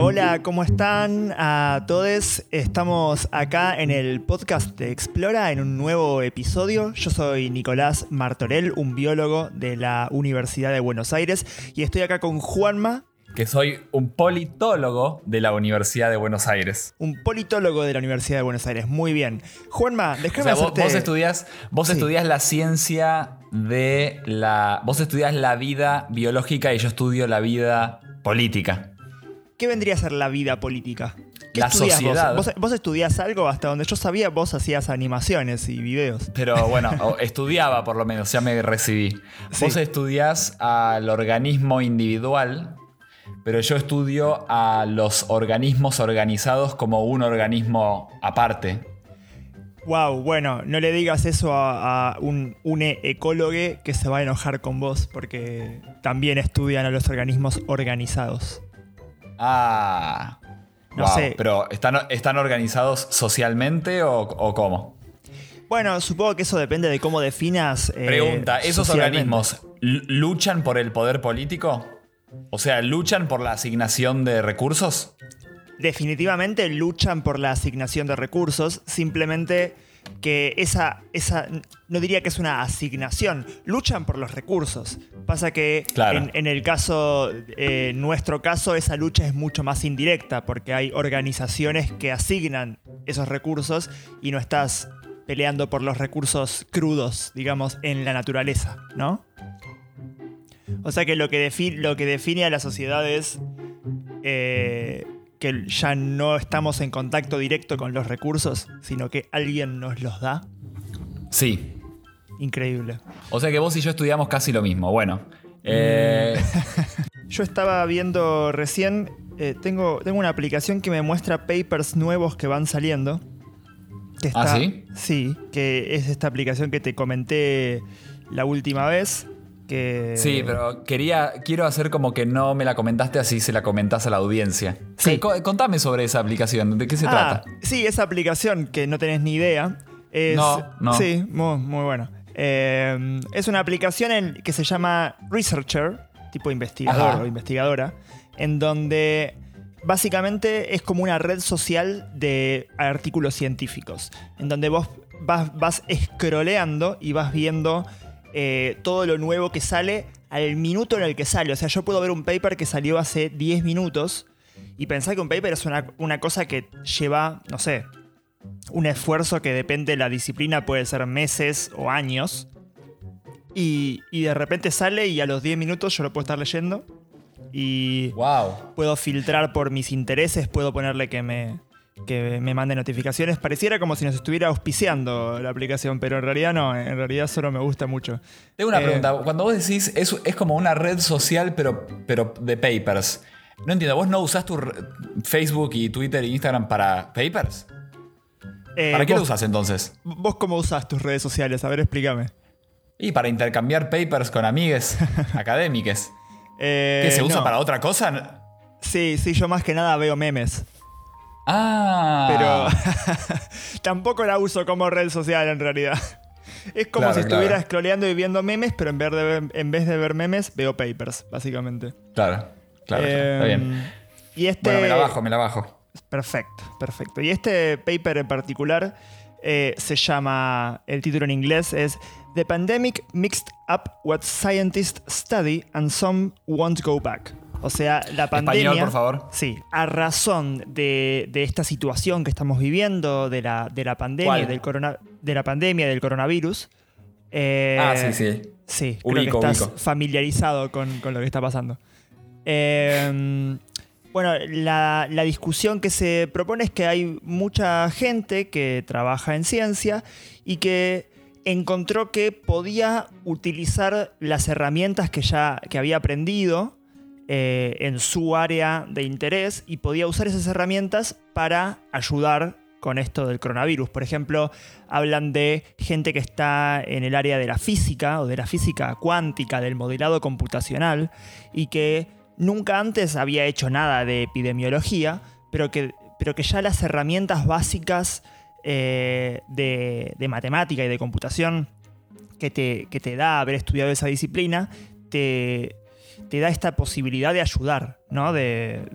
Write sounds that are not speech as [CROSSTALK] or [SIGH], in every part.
Hola, ¿cómo están a todos? Estamos acá en el podcast de Explora en un nuevo episodio. Yo soy Nicolás Martorell, un biólogo de la Universidad de Buenos Aires, y estoy acá con Juanma. Que soy un politólogo de la Universidad de Buenos Aires. Un politólogo de la Universidad de Buenos Aires, muy bien. Juanma, déjame O sea, vos, hacerte- vos estudias, vos Sí. estudias la ciencia de la. Vos estudias la vida biológica y yo estudio la vida política. ¿Qué vendría a ser la vida política? ¿Qué La estudiás vos? sociedad. ¿Vos, vos estudiás algo? Hasta donde yo sabía, vos hacías animaciones y videos. Pero bueno, estudiaba por lo menos, ya me recibí. Sí. Vos estudias al organismo individual, pero yo estudio a los organismos organizados como un organismo aparte. Wow, bueno, no le digas eso a, a un, un ecólogo que se va a enojar con vos porque también estudian a los organismos organizados. Ah. No Wow, sé. Pero ¿están, ¿están organizados socialmente o, o cómo? Bueno, supongo que eso depende de cómo definas. eh, Pregunta, ¿esos organismos luchan por el poder político? O sea, ¿luchan por la asignación de recursos? Definitivamente luchan por la asignación de recursos, simplemente que esa, esa, no diría que es una asignación, luchan por los recursos. Pasa que Claro. en, en el caso, eh, nuestro caso, esa lucha es mucho más indirecta, porque hay organizaciones que asignan esos recursos y no estás peleando por los recursos crudos, digamos, en la naturaleza, ¿no? O sea que lo que, defi- lo que define a la sociedad es eh, que ya no estamos en contacto directo con los recursos, sino que alguien nos los da. Sí. Increíble. O sea que vos y yo estudiamos casi lo mismo. Bueno. eh, [LAUGHS] Yo estaba viendo recién, eh, tengo, tengo una aplicación que me muestra papers nuevos que van saliendo. Que ¿Ah, sí? Sí, que es esta aplicación que te comenté la última vez. Que, sí, pero quería, quiero hacer como que no me la comentaste así se la comentás a la audiencia. Sí. Co- contame sobre esa aplicación. ¿De qué se Ah, trata? Sí, esa aplicación que no tenés ni idea. Es, No, no. Sí, muy, muy bueno. Eh, es una aplicación en- que se llama Researcher, tipo investigador Ajá. o investigadora, en donde básicamente es como una red social de artículos científicos, en donde vos vas, vas scrolleando y vas viendo eh, todo lo nuevo que sale al minuto en el que sale. O sea, yo puedo ver un paper que salió hace 10 minutos y pensar que un paper es una, una cosa que lleva, no sé, un esfuerzo que depende de la disciplina, puede ser meses o años. Y, y de repente sale y a los 10 minutos yo lo puedo estar leyendo. Y Wow. puedo filtrar por mis intereses, puedo ponerle que me, que me mande notificaciones. Pareciera como si nos estuviera auspiciando la aplicación, pero en realidad no, en realidad solo me gusta mucho. Tengo una Eh, pregunta. Cuando vos decís, es, es como una red social, pero, pero de papers. No entiendo, ¿vos no usás tu Facebook y Twitter e Instagram para papers? Eh, ¿Para qué lo vos- usas entonces? ¿Vos cómo usás tus redes sociales? A ver, explícame. Y para intercambiar papers con amigues [LAUGHS] académicas. Eh, ¿Qué se usa no. para otra cosa? Sí, sí, yo más que nada veo memes. Ah. Pero [LAUGHS] tampoco la uso como red social en realidad. Es como Claro, si estuviera claro. scrolleando y viendo memes, pero en vez, de ver, en vez de ver memes, veo papers, básicamente. Claro, claro, claro, está Eh, bien. Y este. Bueno, me la bajo, me la bajo. Perfecto, perfecto. Y este paper en particular eh, se llama, el título en inglés es The Pandemic Mixed Up What Scientists Study and Some Won't Go Back. O sea, la pandemia... Español, por favor. Sí, a razón de, de esta situación que estamos viviendo, de la, de la pandemia, ¿Cuál? del corona, de la pandemia del coronavirus. eh, ah, sí, sí. Sí, Ubico, creo que estás ubico. familiarizado con, con lo que está pasando. Eh, bueno, la, la discusión que se propone es que hay mucha gente que trabaja en ciencia y que encontró que podía utilizar las herramientas que ya que había aprendido eh, en su área de interés y podía usar esas herramientas para ayudar con esto del coronavirus. Por ejemplo, hablan de gente que está en el área de la física o de la física cuántica, del modelado computacional, y que nunca antes había hecho nada de epidemiología, pero que, pero que ya las herramientas básicas eh, de, de matemática y de computación que te, que te da haber estudiado esa disciplina, te, te da esta posibilidad de ayudar, ¿no? De,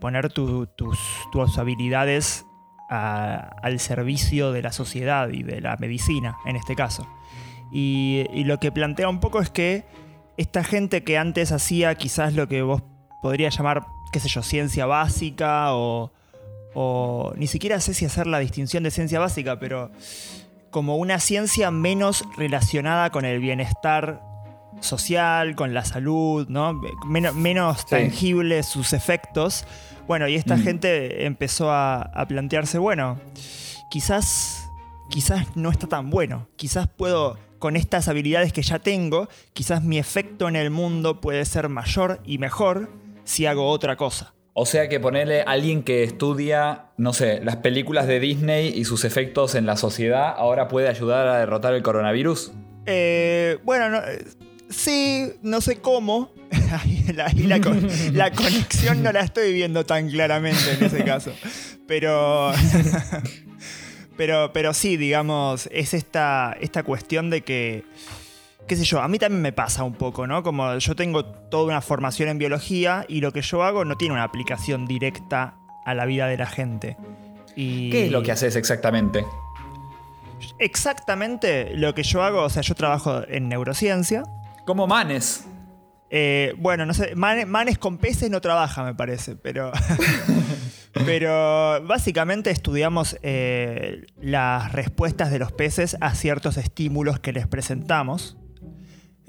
poner tus, tus, habilidades al servicio de la sociedad y de la medicina, en este caso. Y, y, lo que plantea un poco es que esta gente que antes hacía quizás lo que vos podrías llamar, qué sé yo, ciencia básica o, o ni siquiera sé si hacer la distinción de ciencia básica, pero como una ciencia menos relacionada con el bienestar social, con la salud, ¿no? menos tangibles sus efectos. Bueno, y esta mm. gente empezó a, plantearse, bueno, quizás, quizás no está tan bueno, quizás puedo, con estas habilidades que ya tengo, quizás mi efecto en el mundo puede ser mayor y mejor si hago otra cosa. O sea que ponerle a alguien que estudia, no sé, las películas de Disney y sus efectos en la sociedad, ahora puede ayudar a derrotar el coronavirus. Eh, bueno, sí, no sé cómo. [LAUGHS] la, la, [LAUGHS] conexión no la estoy viendo tan claramente en ese caso. Pero. [LAUGHS] pero, pero sí, digamos, es esta, esta cuestión de que qué sé yo, a mí también me pasa un poco, ¿no? Como yo tengo toda una formación en biología y lo que yo hago no tiene una aplicación directa a la vida de la gente. ¿Qué es lo que haces exactamente? Exactamente lo que yo hago, o sea, yo trabajo en neurociencia. ¿Cómo Manes? Eh, bueno, no sé, Manes con peces no trabaja, me parece, pero. [LAUGHS] pero básicamente estudiamos eh, las respuestas de los peces a ciertos estímulos que les presentamos.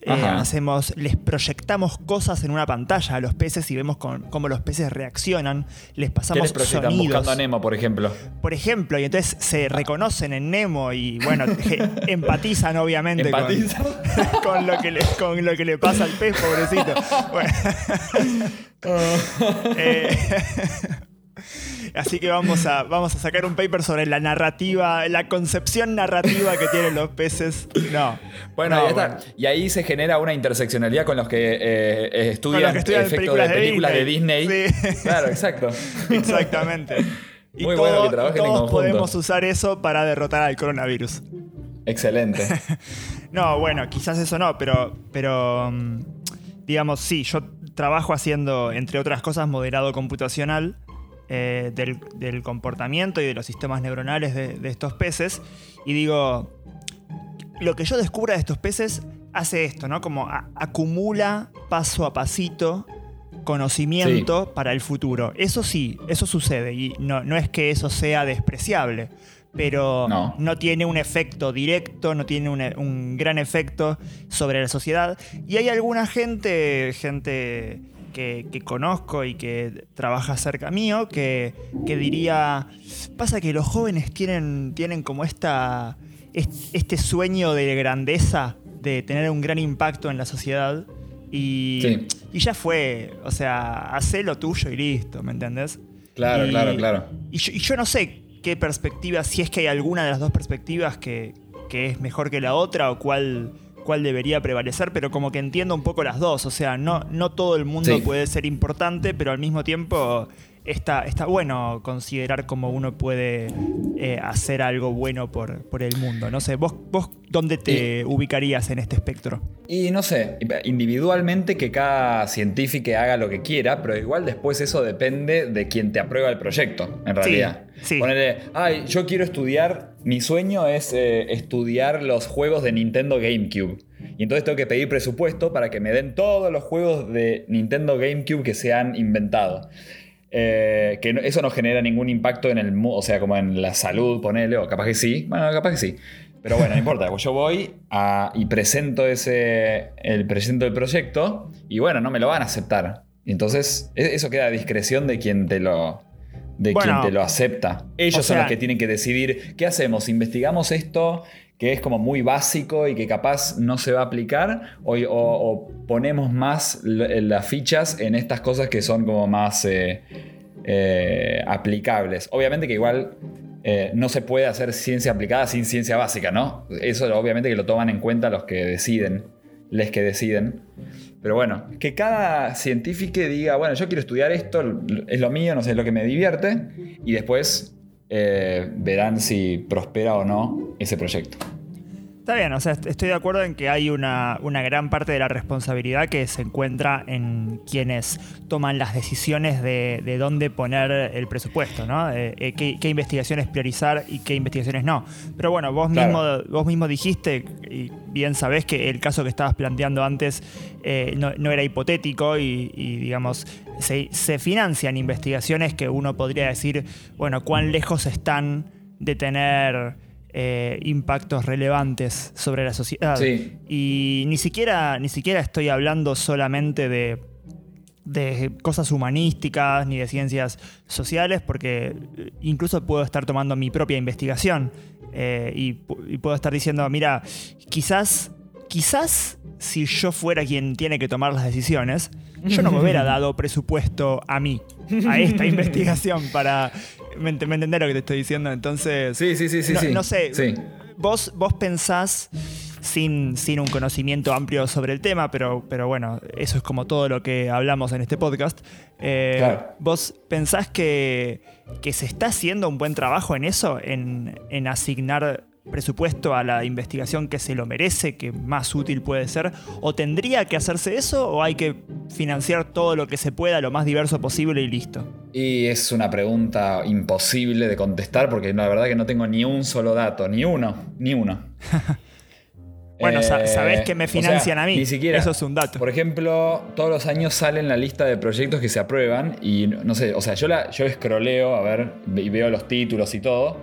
Eh, hacemos, les proyectamos cosas en una pantalla a los peces y vemos cómo los peces reaccionan. Les pasamos ¿Qué les sonidos. buscando a Nemo, por ejemplo. Por ejemplo, y entonces se reconocen en Nemo y bueno, [LAUGHS] empatizan obviamente [LAUGHS] Con, lo que le, con lo que le pasa al pez, pobrecito. Bueno. [LAUGHS] eh, Así que vamos a, vamos a sacar un paper sobre la narrativa, la concepción narrativa que tienen los peces. No. Bueno, y, ahí se genera una interseccionalidad con los que eh, estudian, efectos de películas de Disney. Claro, exacto. [LAUGHS] Exactamente. Muy bueno que trabajen todos podemos usar eso para derrotar al coronavirus. Excelente. [LAUGHS] no, bueno, quizás eso no, pero, pero mm, digamos, sí, yo trabajo haciendo, entre otras cosas, moderado computacional eh, del, comportamiento y de los sistemas neuronales de, estos peces. Y digo, lo que yo descubra de estos peces hace esto, ¿no? Como acumula paso a pasito conocimiento para el futuro. Eso sí, eso sucede y no, no es que eso sea despreciable, pero no, tiene un efecto directo, no tiene un, gran efecto sobre la sociedad. Y hay alguna gente, gente que, conozco y que trabaja cerca mío, que, diría, pasa que los jóvenes tienen, tienen como esta, este sueño de grandeza, de tener un gran impacto en la sociedad. Y, y ya fue, o sea, hacé lo tuyo y listo, ¿me entendés? Claro, claro, claro. Y yo, no sé qué perspectiva, si es que hay alguna de las dos perspectivas que, que es mejor que la otra o cuál cuál debería prevalecer, pero como que entiendo un poco las dos. O sea, no, no todo el mundo puede ser importante, pero al mismo tiempo está, está bueno considerar cómo uno puede eh, hacer algo bueno por, por, el mundo. No sé, ¿vos, vos dónde te ubicarías en este espectro? Y no sé, individualmente que cada científico haga lo que quiera, pero igual después eso depende de quien te aprueba el proyecto, en realidad. Sí, ay, yo quiero estudiar, mi sueño es eh, estudiar los juegos de Nintendo GameCube. Y entonces tengo que pedir presupuesto para que me den todos los juegos de Nintendo GameCube que se han inventado. Eh, que eso no genera ningún impacto en el o sea, como en la salud, ponele, o capaz que sí, bueno, capaz que sí. Pero bueno, no importa, pues [LAUGHS] yo voy y presento ese, el, presento el proyecto y bueno, no me lo van a aceptar. Entonces, e, eso queda a discreción de quien te lo, de quien te lo acepta. Ellos son los que tienen que decidir qué hacemos, investigamos esto que es como muy básico y que capaz no se va a aplicar, o, ponemos más las fichas en estas cosas que son como más eh, eh, aplicables. Obviamente que igual eh, no se puede hacer ciencia aplicada sin ciencia básica, ¿no? Eso obviamente que lo toman en cuenta los que deciden, les que deciden. Pero bueno, que cada científico diga, bueno, yo quiero estudiar esto, es lo mío, no sé, es lo que me divierte, y después verán si prospera o no ese proyecto. Está bien, o sea, estoy de acuerdo en que hay una, gran parte de la responsabilidad que se encuentra en quienes toman las decisiones de, dónde poner el presupuesto, ¿no? Eh, eh, qué, investigaciones priorizar y qué investigaciones no. Pero bueno, vos, mismo, vos mismo dijiste, y bien sabés que el caso que estabas planteando antes eh, no, era hipotético y, digamos, se, se financian investigaciones que uno podría decir, bueno, cuán lejos están de tener eh, impactos relevantes sobre la sociedad. Y ni siquiera, ni siquiera estoy hablando solamente de, de cosas humanísticas ni de ciencias sociales, porque incluso puedo estar tomando mi propia investigación eh, y, puedo estar diciendo, mira, quizás, quizás si yo fuera quien tiene que tomar las decisiones, yo no me hubiera [LAUGHS] dado presupuesto a mí, a esta [LAUGHS] investigación para me, entendés lo que te estoy diciendo, entonces... Sí, sí, sí, sí. No, sé, vos, vos pensás sin, sin un conocimiento amplio sobre el tema, pero, pero bueno, eso es como todo lo que hablamos en este podcast. Eh, ¿Vos pensás que, que, se está haciendo un buen trabajo en eso, en, en asignar presupuesto a la investigación que se lo merece, que más útil puede ser? ¿O tendría que hacerse eso o hay que financiar todo lo que se pueda, lo más diverso posible y listo? Y es una pregunta imposible de contestar porque la verdad que no tengo ni un solo dato, ni uno, ni uno. [LAUGHS] bueno, sabés que me financian a mí. Ni siquiera. Eso es un dato. Por ejemplo, todos los años salen la lista de proyectos que se aprueban y no sé, o sea, yo, la, yo escroleo a ver y veo los títulos y todo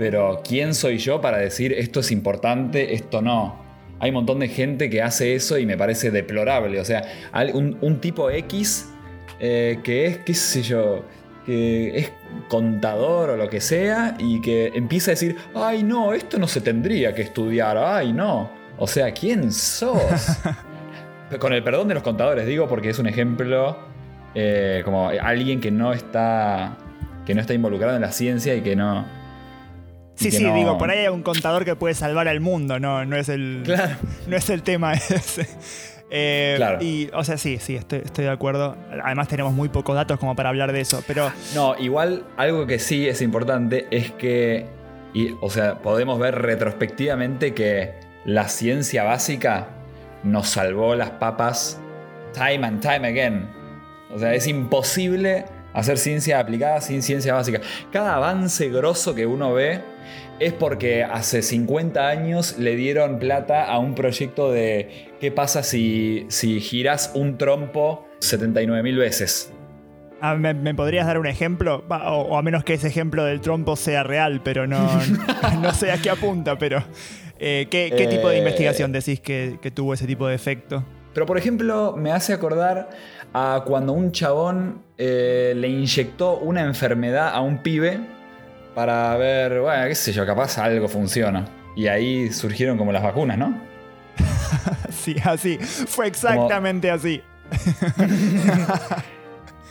pero ¿quién soy yo para decir esto es importante, esto no? Hay un montón de gente que hace eso y me parece deplorable. O sea, un, tipo X eh, que es, qué sé yo, que es contador o lo que sea y que empieza a decir, ay no, esto no se tendría que estudiar, ay no. O sea, ¿quién sos? [LAUGHS] Con el perdón de los contadores, digo, porque es un ejemplo eh, como alguien que no está que no está involucrado en la ciencia y que no, Sí, sí, digo, por ahí hay un contador que puede salvar al mundo, no, no, es, el, no es el tema [LAUGHS] ese. Eh, claro. Y, o sea, sí, sí, estoy, de acuerdo. Además, tenemos muy pocos datos como para hablar de eso, pero. No, igual, algo que sí es importante es que. Y, o sea, podemos ver retrospectivamente que la ciencia básica nos salvó las papas time and time again. O sea, es imposible hacer ciencia aplicada sin ciencia básica. Cada avance grosso que uno ve es porque hace 50 años le dieron plata a un proyecto de qué pasa si, si giras un trompo 79.000 veces. Ah, ¿me, podrías dar un ejemplo? O, a menos que ese ejemplo del trompo sea real, pero no, [LAUGHS] no sé a qué apunta, pero eh, ¿qué, tipo de eh, investigación decís que, tuvo ese tipo de efecto? Pero por ejemplo, me hace acordar a cuando un chabón eh, le inyectó una enfermedad a un pibe para ver, bueno, qué sé yo, capaz algo funciona. Y ahí surgieron como las vacunas, ¿no? [LAUGHS] sí, así. Fue exactamente así. [LAUGHS]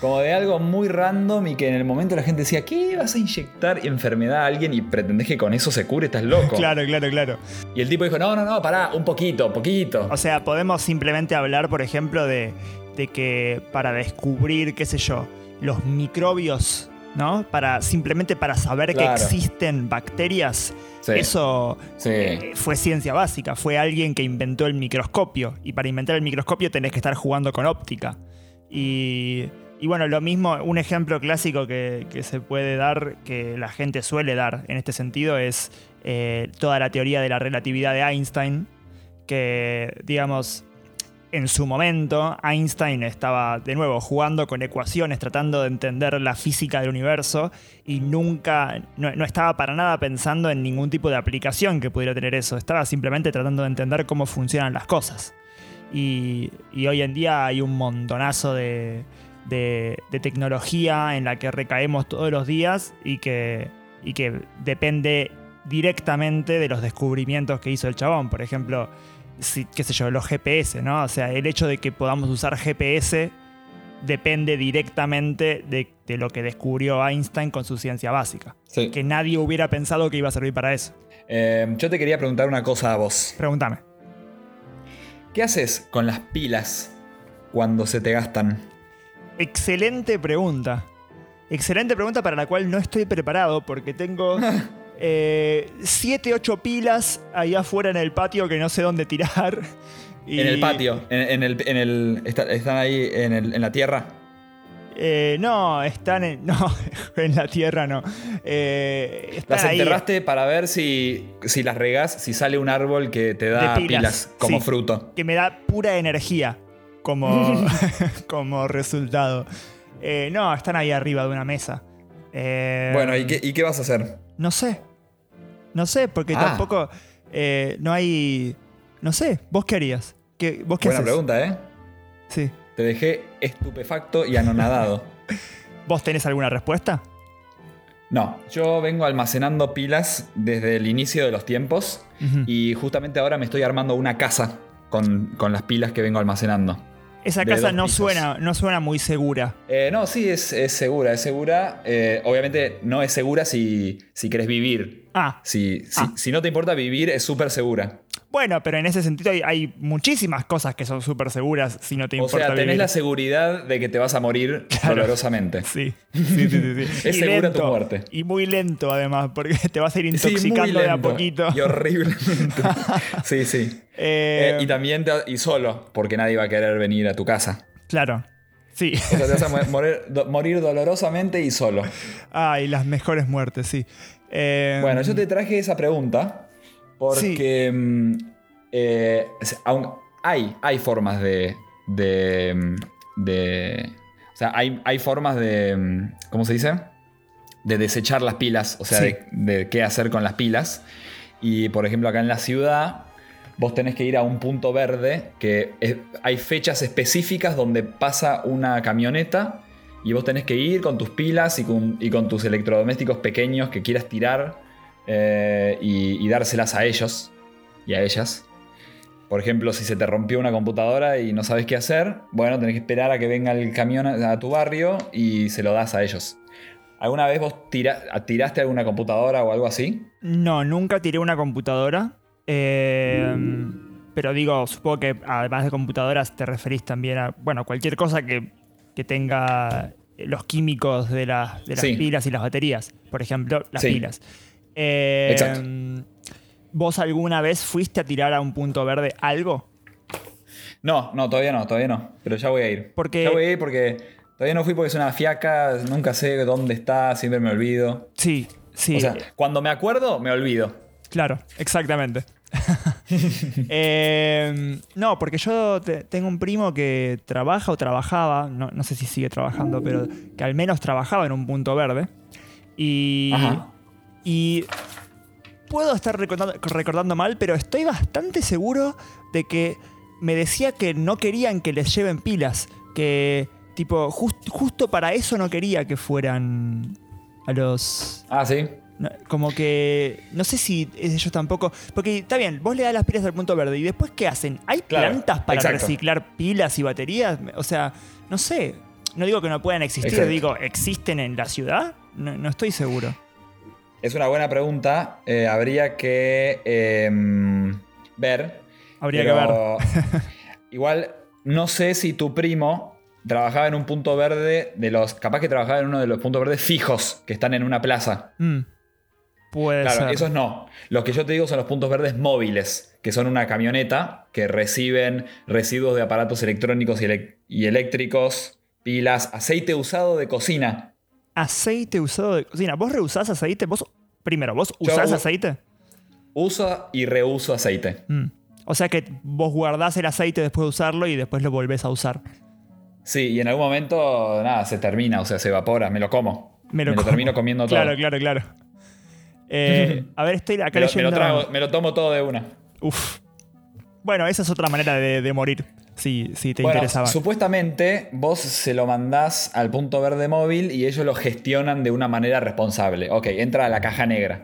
como de algo muy random y que en el momento la gente decía, ¿qué vas a inyectar enfermedad a alguien y pretendés que con eso se cure? Estás loco. claro, claro, claro. Y el tipo dijo, no, no, no, pará, un poquito, poquito. O sea, podemos simplemente hablar, por ejemplo, de, de que para descubrir, qué sé yo, los microbios ¿no? Para, simplemente para saber que existen bacterias. Eso eh, fue ciencia básica, fue alguien que inventó el microscopio. Y para inventar el microscopio tenés que estar jugando con óptica. Y, bueno, lo mismo, un ejemplo clásico que, se puede dar, que la gente suele dar en este sentido, es eh, toda la teoría de la relatividad de Einstein, que, digamos, en su momento Einstein estaba de nuevo jugando con ecuaciones, tratando de entender la física del universo y nunca, no, estaba para nada pensando en ningún tipo de aplicación que pudiera tener eso, estaba simplemente tratando de entender cómo funcionan las cosas. Y, hoy en día hay un montonazo de, tecnología en la que recaemos todos los días y que, y que depende directamente de los descubrimientos que hizo el chabón. Por ejemplo, qué sé yo, los GPS, ¿no? O sea, el hecho de que podamos usar GPS depende directamente de, lo que descubrió Einstein con su ciencia básica. Que nadie hubiera pensado que iba a servir para eso. Eh, yo te quería preguntar una cosa a vos. Pregúntame. ¿Qué haces con las pilas cuando se te gastan? Excelente pregunta. Excelente pregunta para la cual no estoy preparado porque tengo [LAUGHS] 7, 8 pilas ahí afuera en el patio que no sé dónde tirar. [LAUGHS] En el patio, en, el, en el, están ahí en, la tierra. Eh, no, están en. [LAUGHS] No, en la tierra no. Eh, las enterraste para ver si, si las regas, si sale un árbol que te da pilas, como fruto. Que me da pura energía como, [LAUGHS] como resultado. Eh, no, están ahí arriba de una mesa. bueno, ¿y qué, ¿y qué, vas a hacer? No sé. No sé, porque ah. tampoco. no hay. No sé, ¿vos qué harías? Buena pregunta, ¿eh? Sí. Te dejé estupefacto y anonadado. [LAUGHS] ¿Vos tenés alguna respuesta? No, yo vengo almacenando pilas desde el inicio de los tiempos y justamente ahora me estoy armando una casa con, con las pilas que vengo almacenando. Esa casa no suena, no suena muy segura. Eh, no, sí, es, segura, es segura. Eh, obviamente no es segura si, si querés vivir. Ah. Si, ah. si no te importa vivir, es súper segura. Bueno, pero en ese sentido hay, muchísimas cosas que son súper seguras si no te importa. O sea, tenés la seguridad de que te vas a morir [LAUGHS] dolorosamente. [LAUGHS] Sí, sí, sí. sí, es segura tu muerte. Y muy lento, además, porque [LAUGHS] te vas a ir intoxicando de a poquito. Y horriblemente. sí, sí. Eh, eh, y también y solo, porque nadie va a querer venir a tu casa. Claro. Sí. O sea, te vas a morir, dolorosamente y solo. Ay, las mejores muertes, sí. Eh, bueno, yo te traje esa pregunta porque mm, eh, hay, hay formas de, de, mm, de o sea, hay, hay, formas de, ¿cómo se dice? De desechar las pilas, o sea, de, qué hacer con las pilas. Y por ejemplo, acá en la ciudad, vos tenés que ir a un punto verde que hay fechas específicas donde pasa una camioneta y vos tenés que ir con tus pilas y con, y con tus electrodomésticos pequeños que quieras tirar eh, y, dárselas a ellos y a ellas. Por ejemplo, si se te rompió una computadora y no sabes qué hacer, bueno, tenés que esperar a que venga el camión a, tu barrio y se lo das a ellos. ¿Alguna vez vos tiraste alguna computadora o algo así? No, nunca tiré una computadora. Eh, pero digo, supongo que además de computadoras te referís también a, bueno, cualquier cosa que, tenga los químicos de, las pilas y las baterías. Por ejemplo, las pilas. Exacto. Em, ¿Vos alguna vez fuiste a tirar a un punto verde algo? No, no, todavía no, todavía no. Pero ya voy a ir. Porque... Ya voy a ir porque todavía no fui porque es una fiaca, nunca sé dónde está, siempre me olvido. Sí, sí. O sea, cuando me acuerdo, me olvido. Claro, exactamente. [LAUGHS] [LAUGHS] Em, no, porque yo tengo un primo que trabaja o trabajaba, no, no, sé si sigue trabajando, pero que al menos trabajaba en un punto verde. Y Ajá. Y puedo estar recordando, mal, pero estoy bastante seguro de que me decía que no querían que les lleven pilas. Que, tipo, justo para eso no quería que fueran a los. Ah, sí. Como que. No sé si ellos tampoco. Porque está bien, vos le das las pilas al punto verde y después, ¿qué hacen? ¿Hay plantas para reciclar pilas y baterías? O sea, no sé. No digo que no puedan existir, digo, ¿existen en la ciudad? no estoy seguro. Es una buena pregunta. Eh, habría que em, ver. Habría que ver. [LAUGHS] igual, no sé si tu primo trabajaba en un punto verde de los. Capaz que trabajaba en uno de los puntos verdes fijos que están en una plaza. Mm. Puede claro, esos no. Los que yo te digo son los puntos verdes móviles, que son una camioneta que reciben residuos de aparatos electrónicos y eléctricos, pilas, aceite usado de cocina aceite usado de cocina. ¿Vos reusás aceite? ¿Vos, primero, ¿vos usás aceite? Uso y reuso aceite. Mm. O sea que vos guardás el aceite después de usarlo y después lo volvés a usar. Sí, y en algún momento, nada, se termina, o sea, se evapora, me lo como. Me lo, termino comiendo [LAUGHS] todo. Claro, claro, claro. Eh, [LAUGHS] a ver, estoy acá me leyendo. Me lo, tomo todo de una. Uf. Bueno, esa es otra manera de morir si, te interesaba. Supuestamente vos se lo mandás al punto verde móvil y ellos lo gestionan de una manera responsable. Ok, entra a la caja negra.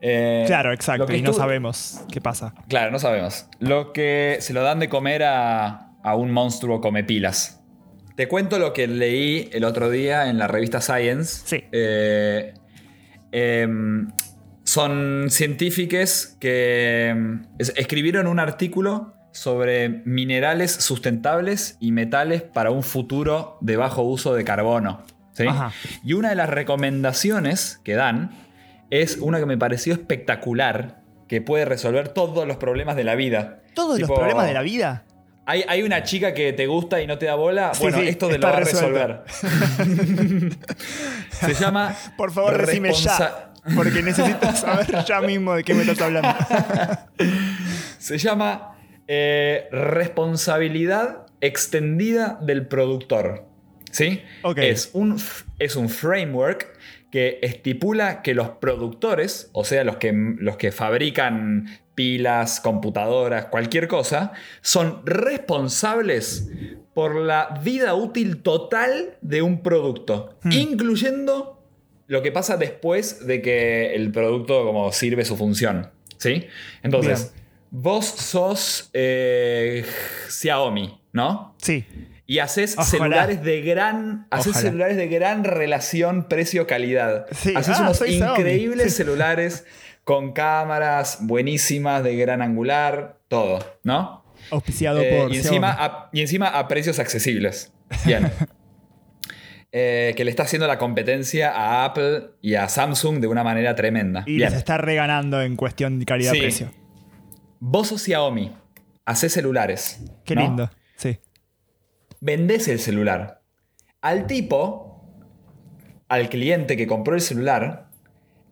Eh, claro, exacto, y no sabemos qué pasa. Claro, no sabemos. Lo que se lo dan de comer a, un monstruo come pilas. Te cuento lo que leí el otro día en la revista Science. Sí. Eh, em, son científicos que em, escribieron un artículo sobre minerales sustentables y metales para un futuro de bajo uso de carbono. Y una de las recomendaciones que dan es una que me pareció espectacular, que puede resolver todos los problemas de la vida. ¿Todos los problemas de la vida? Hay, una chica que te gusta y no te da bola. bueno, esto de lo va a resolver. [LAUGHS] Se llama. Por favor, resime ya. Porque necesito saber ya mismo de qué me estás hablando. [LAUGHS] Se llama eh, responsabilidad extendida del productor. ¿Sí? Es, un, es un framework que estipula que los productores, o sea, los que, los que fabrican pilas, computadoras, cualquier cosa, son responsables por la vida útil total de un producto, hmm. incluyendo lo que pasa después de que el producto como sirve su función. ¿Sí? Entonces, vos sos eh, Xiaomi, ¿no? Sí. Y haces celulares de gran. Haces celulares de gran relación precio-calidad. Haces ah, unos increíbles celulares [LAUGHS] con cámaras buenísimas de gran angular, todo, ¿no? Auspiciado eh, por. Y encima, a, y encima a precios accesibles. Bien. [LAUGHS] Eh, que le está haciendo la competencia a Apple y a Samsung de una manera tremenda. Y les está reganando en cuestión de calidad-precio. Vos sos Xiaomi, haces celulares. Qué lindo, sí. Vendés el celular. Al tipo, al cliente que compró el celular,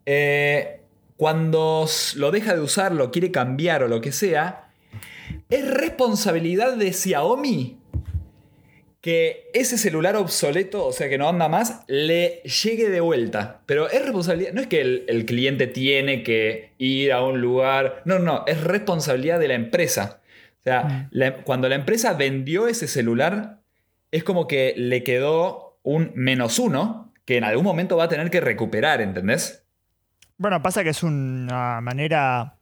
eh, cuando lo deja de usar, lo quiere cambiar o lo que sea, es responsabilidad de Xiaomi que ese celular obsoleto, o sea que no anda más, le llegue de vuelta. Pero es responsabilidad, no es que el, cliente tiene que ir a un lugar, no, no, es responsabilidad de la empresa. O sea, mm. cuando la empresa vendió ese celular, es como que le quedó un menos uno que en algún momento va a tener que recuperar, ¿entendés? Bueno, pasa que es una manera...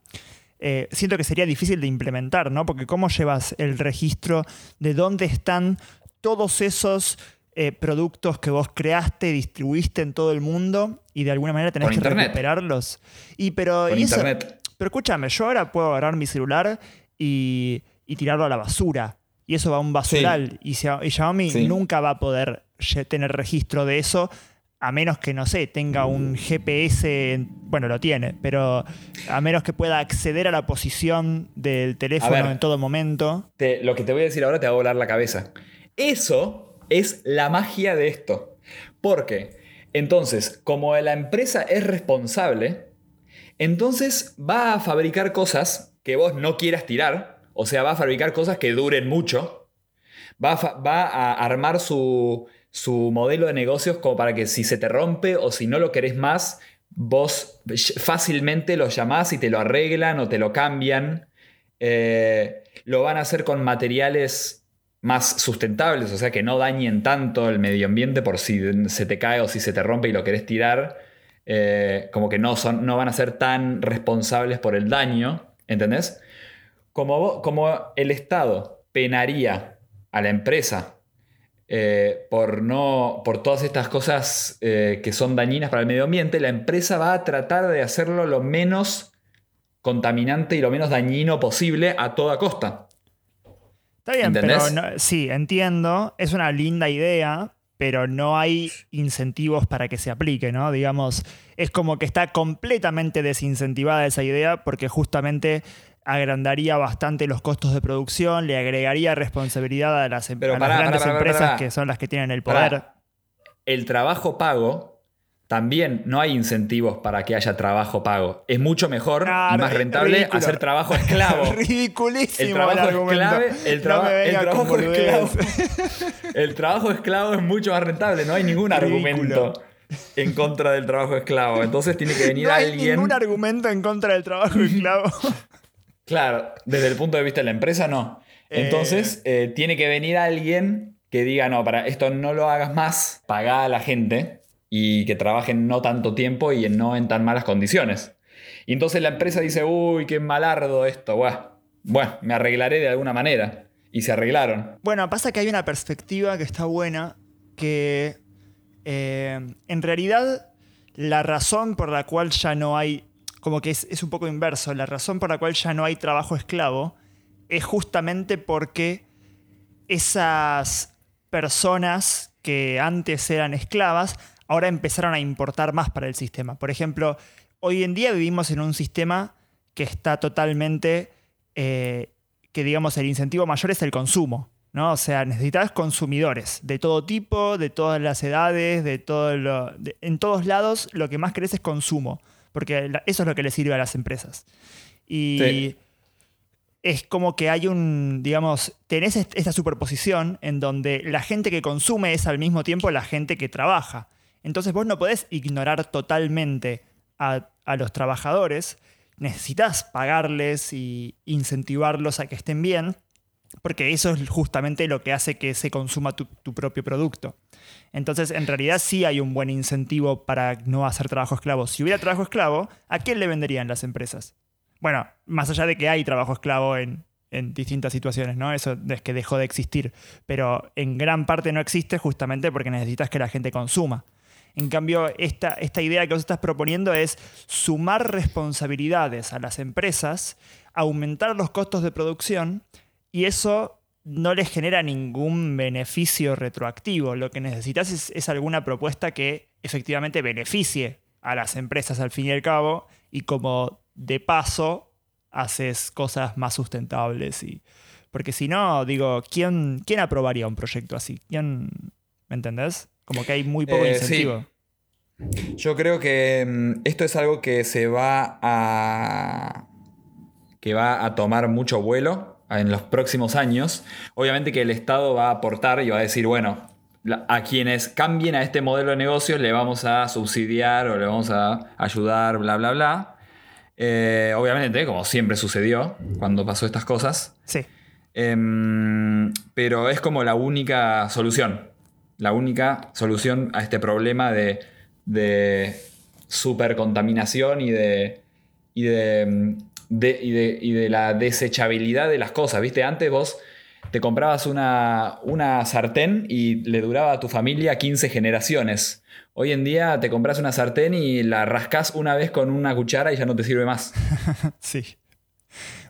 Eh, siento que sería difícil de implementar, ¿no? Porque ¿cómo llevas el registro de dónde están todos esos eh, productos que vos creaste, distribuiste en todo el mundo y de alguna manera tenés que recuperarlos? Y pero, internet. pero escúchame, yo ahora puedo agarrar mi celular y, tirarlo a la basura. Y eso va a un basural. Y, Xiaomi nunca va a poder tener registro de eso a menos que, no sé, tenga un GPS, bueno, lo tiene, pero a menos que pueda acceder a la posición del teléfono en todo momento. lo que te voy a decir ahora te va a volar la cabeza. Eso es la magia de esto. Porque, entonces, como la empresa es responsable, entonces va a fabricar cosas que vos no quieras tirar, o sea, va a fabricar cosas que duren mucho, va va a armar su su modelo de negocios como para que si se te rompe o si no lo querés más, vos fácilmente lo llamás y te lo arreglan o te lo cambian. Eh, lo van a hacer con materiales más sustentables, o sea que no dañen tanto el medio ambiente por si se te cae o si se te rompe y lo querés tirar. Eh, como que no, son, no van a ser tan responsables por el daño, ¿entendés? Como, como el Estado penaría a la empresa eh, por, no, por todas estas cosas eh, que son dañinas para el medio ambiente, la empresa va a tratar de hacerlo lo menos contaminante y lo menos dañino posible a toda costa. Está bien, pero sí, entiendo. Es una linda idea, pero no hay incentivos para que se aplique, ¿no? Digamos, es como que está completamente desincentivada esa idea porque justamente agrandaría bastante los costos de producción, le agregaría responsabilidad a las, em- grandes empresas que son las que tienen el poder. El trabajo pago, también no hay incentivos para que haya trabajo pago. Es mucho mejor y más rentable hacer trabajo esclavo. [LAUGHS] Ridiculísimo. El trabajo esclavo, el, trabajo esclavo. el trabajo esclavo es mucho más rentable, no hay ningún argumento en contra del trabajo esclavo. Entonces tiene que venir no hay Ningún argumento en contra del trabajo esclavo. [LAUGHS] Claro, desde el punto de vista de la empresa no. Entonces eh. Eh, tiene que venir alguien que diga, no, para esto no lo hagas más, paga a la gente y que trabajen no tanto tiempo y no en tan malas condiciones. Y entonces la empresa dice, uy, qué malardo esto, bueno, me arreglaré de alguna manera. Y se arreglaron. Bueno, pasa que hay una perspectiva que está buena, que eh, en realidad la razón por la cual ya no hay como que es, un poco inverso. La razón por la cual ya no hay trabajo esclavo es justamente porque esas personas que antes eran esclavas ahora empezaron a importar más para el sistema. Por ejemplo, hoy en día vivimos en un sistema que está totalmente, eh, que digamos el incentivo mayor es el consumo. ¿no? O sea, necesitas consumidores de todo tipo, de todas las edades, de todo lo, en todos lados lo que más querés es consumo, porque eso es lo que le sirve a las empresas. Y es como que hay un, digamos, tenés esta superposición en donde la gente que consume es al mismo tiempo la gente que trabaja. Entonces vos no podés ignorar totalmente a, a los trabajadores, necesitas pagarles y incentivarlos a que estén bien, porque eso es justamente lo que hace que se consuma tu, propio producto. Entonces, en realidad sí hay un buen incentivo para no hacer trabajo esclavo. Si hubiera trabajo esclavo, ¿a quién le venderían las empresas? Bueno, más allá de que hay trabajo esclavo en, distintas situaciones, ¿no? Eso es que dejó de existir. Pero en gran parte no existe justamente porque necesitas que la gente consuma. En cambio, esta, esta idea que vos estás proponiendo es sumar responsabilidades a las empresas, aumentar los costos de producción y eso no les genera ningún beneficio retroactivo. Lo que necesitas es, alguna propuesta que efectivamente beneficie a las empresas al fin y al cabo y como de paso haces cosas más sustentables. Y, porque si no, digo, ¿quién, ¿quién aprobaría un proyecto así? ¿Quién, ¿Me entendés? Como que hay muy poco eh, incentivo. Yo creo que mm, esto es algo que se va a. que va a tomar mucho vuelo en los próximos años. Obviamente que el Estado va a aportar y va a decir, bueno, a quienes cambien a este modelo de negocios le vamos a subsidiar o le vamos a ayudar, bla, bla, bla. Eh, obviamente, como siempre sucedió cuando pasó estas cosas. Sí. Em, pero es como la única solución. La única solución a este problema de, de supercontaminación y de, y de y, de, la desechabilidad de las cosas. ¿Viste? Antes vos te comprabas una, una, sartén y le duraba a tu familia 15 generaciones. Hoy en día te compras una sartén y la rascas una vez con una cuchara y ya no te sirve más. [LAUGHS] sí.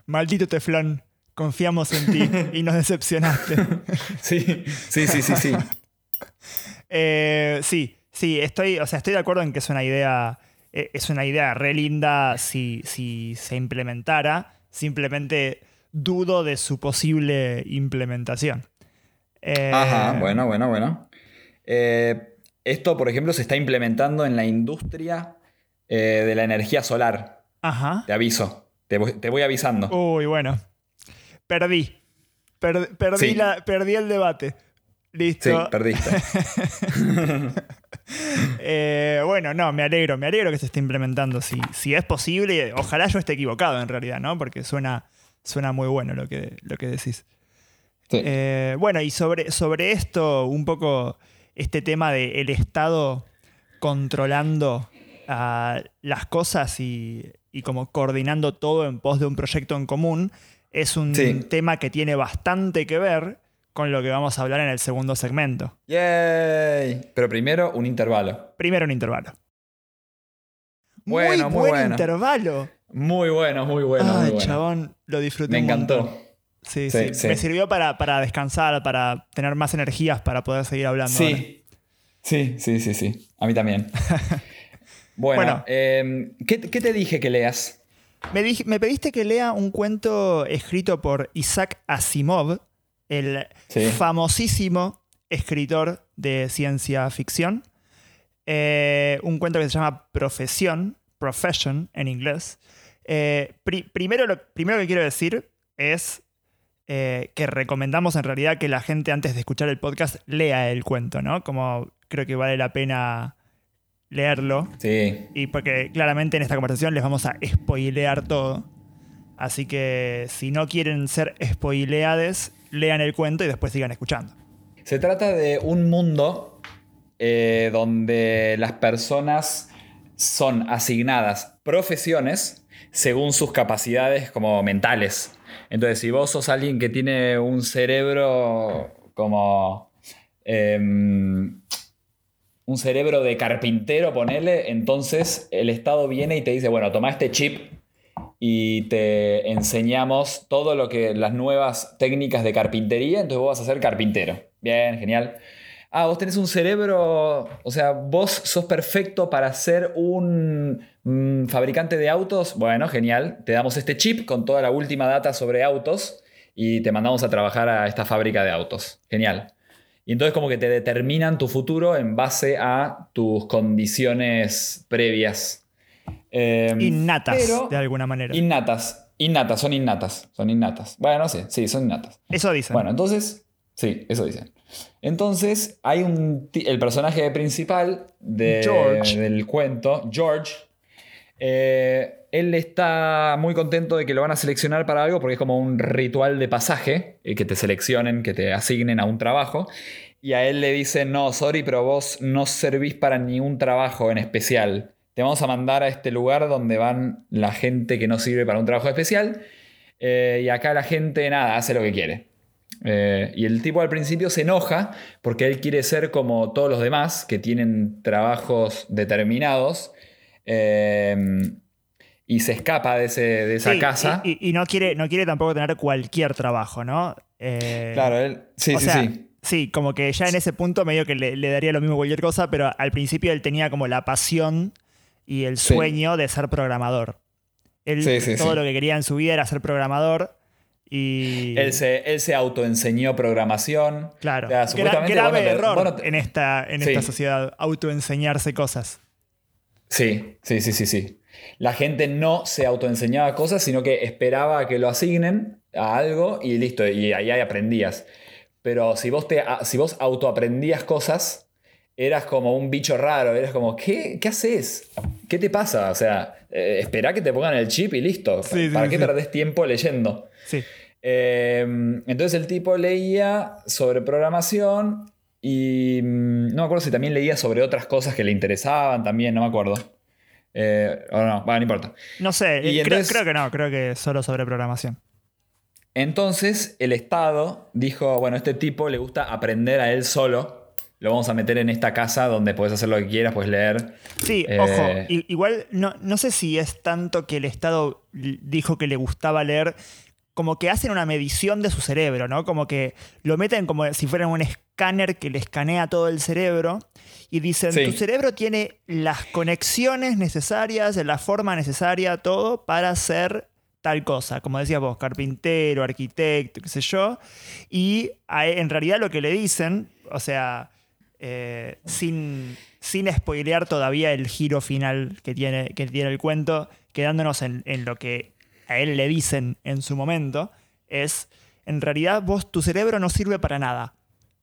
Maldito teflón, confiamos en ti y nos decepcionaste. [LAUGHS] sí, sí, sí, sí, sí. [LAUGHS] Eh, sí, sí, estoy, o sea, estoy de acuerdo en que es una idea eh, es una idea re linda si, si se implementara, simplemente dudo de su posible implementación. Ajá, eh, bueno, bueno, bueno. Eh, esto, por ejemplo, se está implementando en la industria de la energía solar. Ajá. Te aviso, te voy, avisando. Uy, bueno. Perdí. perdí, la, perdí el debate. Listo. Sí, perdiste. [LAUGHS] Eh, bueno, no, me alegro, me alegro que se esté implementando. Si, si es posible, ojalá yo esté equivocado en realidad, ¿no? Porque suena, suena muy bueno lo que, lo que decís. Eh, bueno, y sobre, sobre esto, un poco este tema del Estado controlando las cosas y, como coordinando todo en pos de un proyecto en común, es un tema que tiene bastante que ver con lo que vamos a hablar en el segundo segmento. ¡Yay! Pero primero un intervalo. Primero un intervalo. Bueno, muy, buen intervalo. Muy bueno, muy bueno. Ay, chabón, lo disfruté. Me encantó. Sí, sí, Me sirvió para, descansar, para tener más energías para poder seguir hablando. Sí. Sí, sí, sí, sí. A mí también. [LAUGHS] bueno, em, ¿qué, te dije que leas? Me, me pediste que lea un cuento escrito por Isaac Asimov el famosísimo escritor de ciencia ficción. Eh, un cuento que se llama Profesión, Profession en inglés. Eh, primero, lo primero que quiero decir es eh, que recomendamos en realidad que la gente antes de escuchar el podcast lea el cuento, ¿no? Como creo que vale la pena leerlo. Sí. Y porque claramente en esta conversación les vamos a spoilear todo. Así que si no quieren ser spoileades, lean el cuento y después sigan escuchando. Se trata de un mundo eh, donde las personas son asignadas profesiones según sus capacidades como mentales. Entonces, si vos sos alguien que tiene un cerebro como... Em, un cerebro de carpintero, ponele, entonces el Estado viene y te dice, bueno, toma este chip y te enseñamos todo lo que las nuevas técnicas de carpintería, entonces vos vas a ser carpintero. Bien, genial. ah, vos tenés un cerebro, o sea, vos sos perfecto para ser un mm, fabricante de autos. Bueno, genial, te damos este chip con toda la última data sobre autos y te mandamos a trabajar a esta fábrica de autos. Genial. Y entonces como que te determinan tu futuro en base a tus condiciones previas. Em, innatas, de alguna manera. Innatas, innatas, son innatas, son innatas. Bueno, sí, sí, son innatas. Eso dicen. Bueno, entonces, sí, eso dicen. Entonces, hay un. El personaje principal del cuento, George, eh, él está muy contento de que lo van a seleccionar para algo porque es como un ritual de pasaje, eh, que te seleccionen, que te asignen a un trabajo. Y a él le dicen, no, sorry, pero vos no servís para ningún trabajo en especial. Te vamos a mandar a este lugar donde van la gente que no sirve para un trabajo especial. Eh, y acá la gente, nada, hace lo que quiere. y el tipo al principio se enoja porque él quiere ser como todos los demás que tienen trabajos determinados Em, y se escapa de, esa casa. Y, no, quiere, no quiere tampoco tener cualquier trabajo, ¿no? Eh, claro, él. Sí, sí, sí. Sí, como que ya en ese punto medio que le, daría lo mismo cualquier cosa, pero al principio él tenía como la pasión y el sueño de ser programador. Él todo lo que quería en su vida era ser programador. Y... Él se, él se autoenseñó programación. Claro. grave error en, esta, en esta sociedad, autoenseñarse cosas. Sí, sí, sí, sí, sí. La gente no se autoenseñaba cosas, sino que esperaba a que lo asignen a algo y listo, y ahí aprendías. Pero si vos, te, si vos autoaprendías cosas, eras como un bicho raro, eras como, ¿qué, qué haces? ¿Qué te pasa? O sea, eh, espera que te pongan el chip y listo. ¿Para qué perdés tiempo leyendo? Sí. Eh, entonces el tipo leía sobre programación y mm, no me acuerdo si también leía sobre otras cosas que le interesaban también, no me acuerdo. Eh, o no, no importa. No sé, eh, creo, que no, creo que solo sobre programación. Entonces el Estado dijo, bueno, este tipo le gusta aprender a él solo, lo vamos a meter en esta casa donde puedes hacer lo que quieras, puedes leer. Sí, eh, ojo, igual no, no sé si es tanto que el Estado dijo que le gustaba leer, como que hacen una medición de su cerebro, ¿no? Como que lo meten como si fuera un escáner que le escanea todo el cerebro y dicen, tu cerebro tiene las conexiones necesarias, la forma necesaria, todo para hacer tal cosa, como decías vos, carpintero, arquitecto, qué sé yo, y en realidad lo que le dicen, o sea, eh, sin, sin spoilear todavía el giro final que tiene, que tiene el cuento, quedándonos en, en lo que a él le dicen en su momento, es, en realidad vos, tu cerebro no sirve para nada.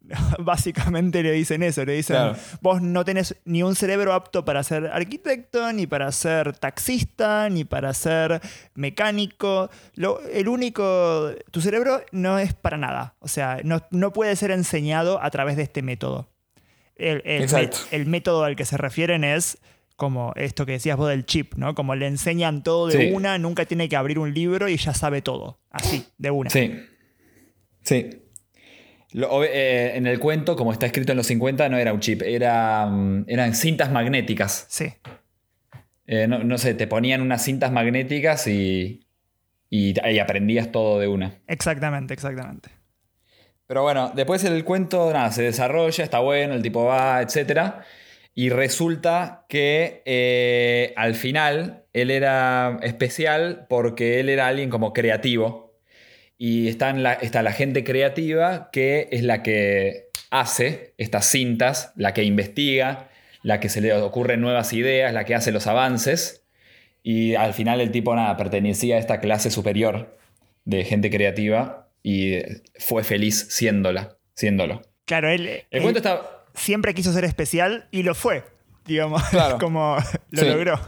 [LAUGHS] Básicamente le dicen eso, le dicen, vos no tenés ni un cerebro apto para ser arquitecto, ni para ser taxista, ni para ser mecánico. Lo, el único, tu cerebro no es para nada, o sea, no, puede ser enseñado a través de este método. El, el método al que se refieren es como esto que decías vos del chip, ¿no? Como le enseñan todo de una, nunca tiene que abrir un libro y ya sabe todo. Así, de una. Sí. Sí. Eh, en el cuento, como está escrito en los 50, no era un chip, era, mm, eran cintas magnéticas. Sí. Eh, no, sé, te ponían unas cintas magnéticas y, y, y, aprendías todo de una. Exactamente, exactamente. Pero bueno, después el cuento, nada, se desarrolla, está bueno, el tipo va, etcétera. Y resulta que eh, al final él era especial porque él era alguien como creativo. Y está, la, está la gente creativa que es la que hace estas cintas, la que investiga, la que se le ocurren nuevas ideas, la que hace los avances. Y al final el tipo nada, pertenecía a esta clase superior de gente creativa y fue feliz siéndola, siéndolo. Claro, él. El cuento está siempre quiso ser especial y lo fue, digamos, [LAUGHS] como lo logró.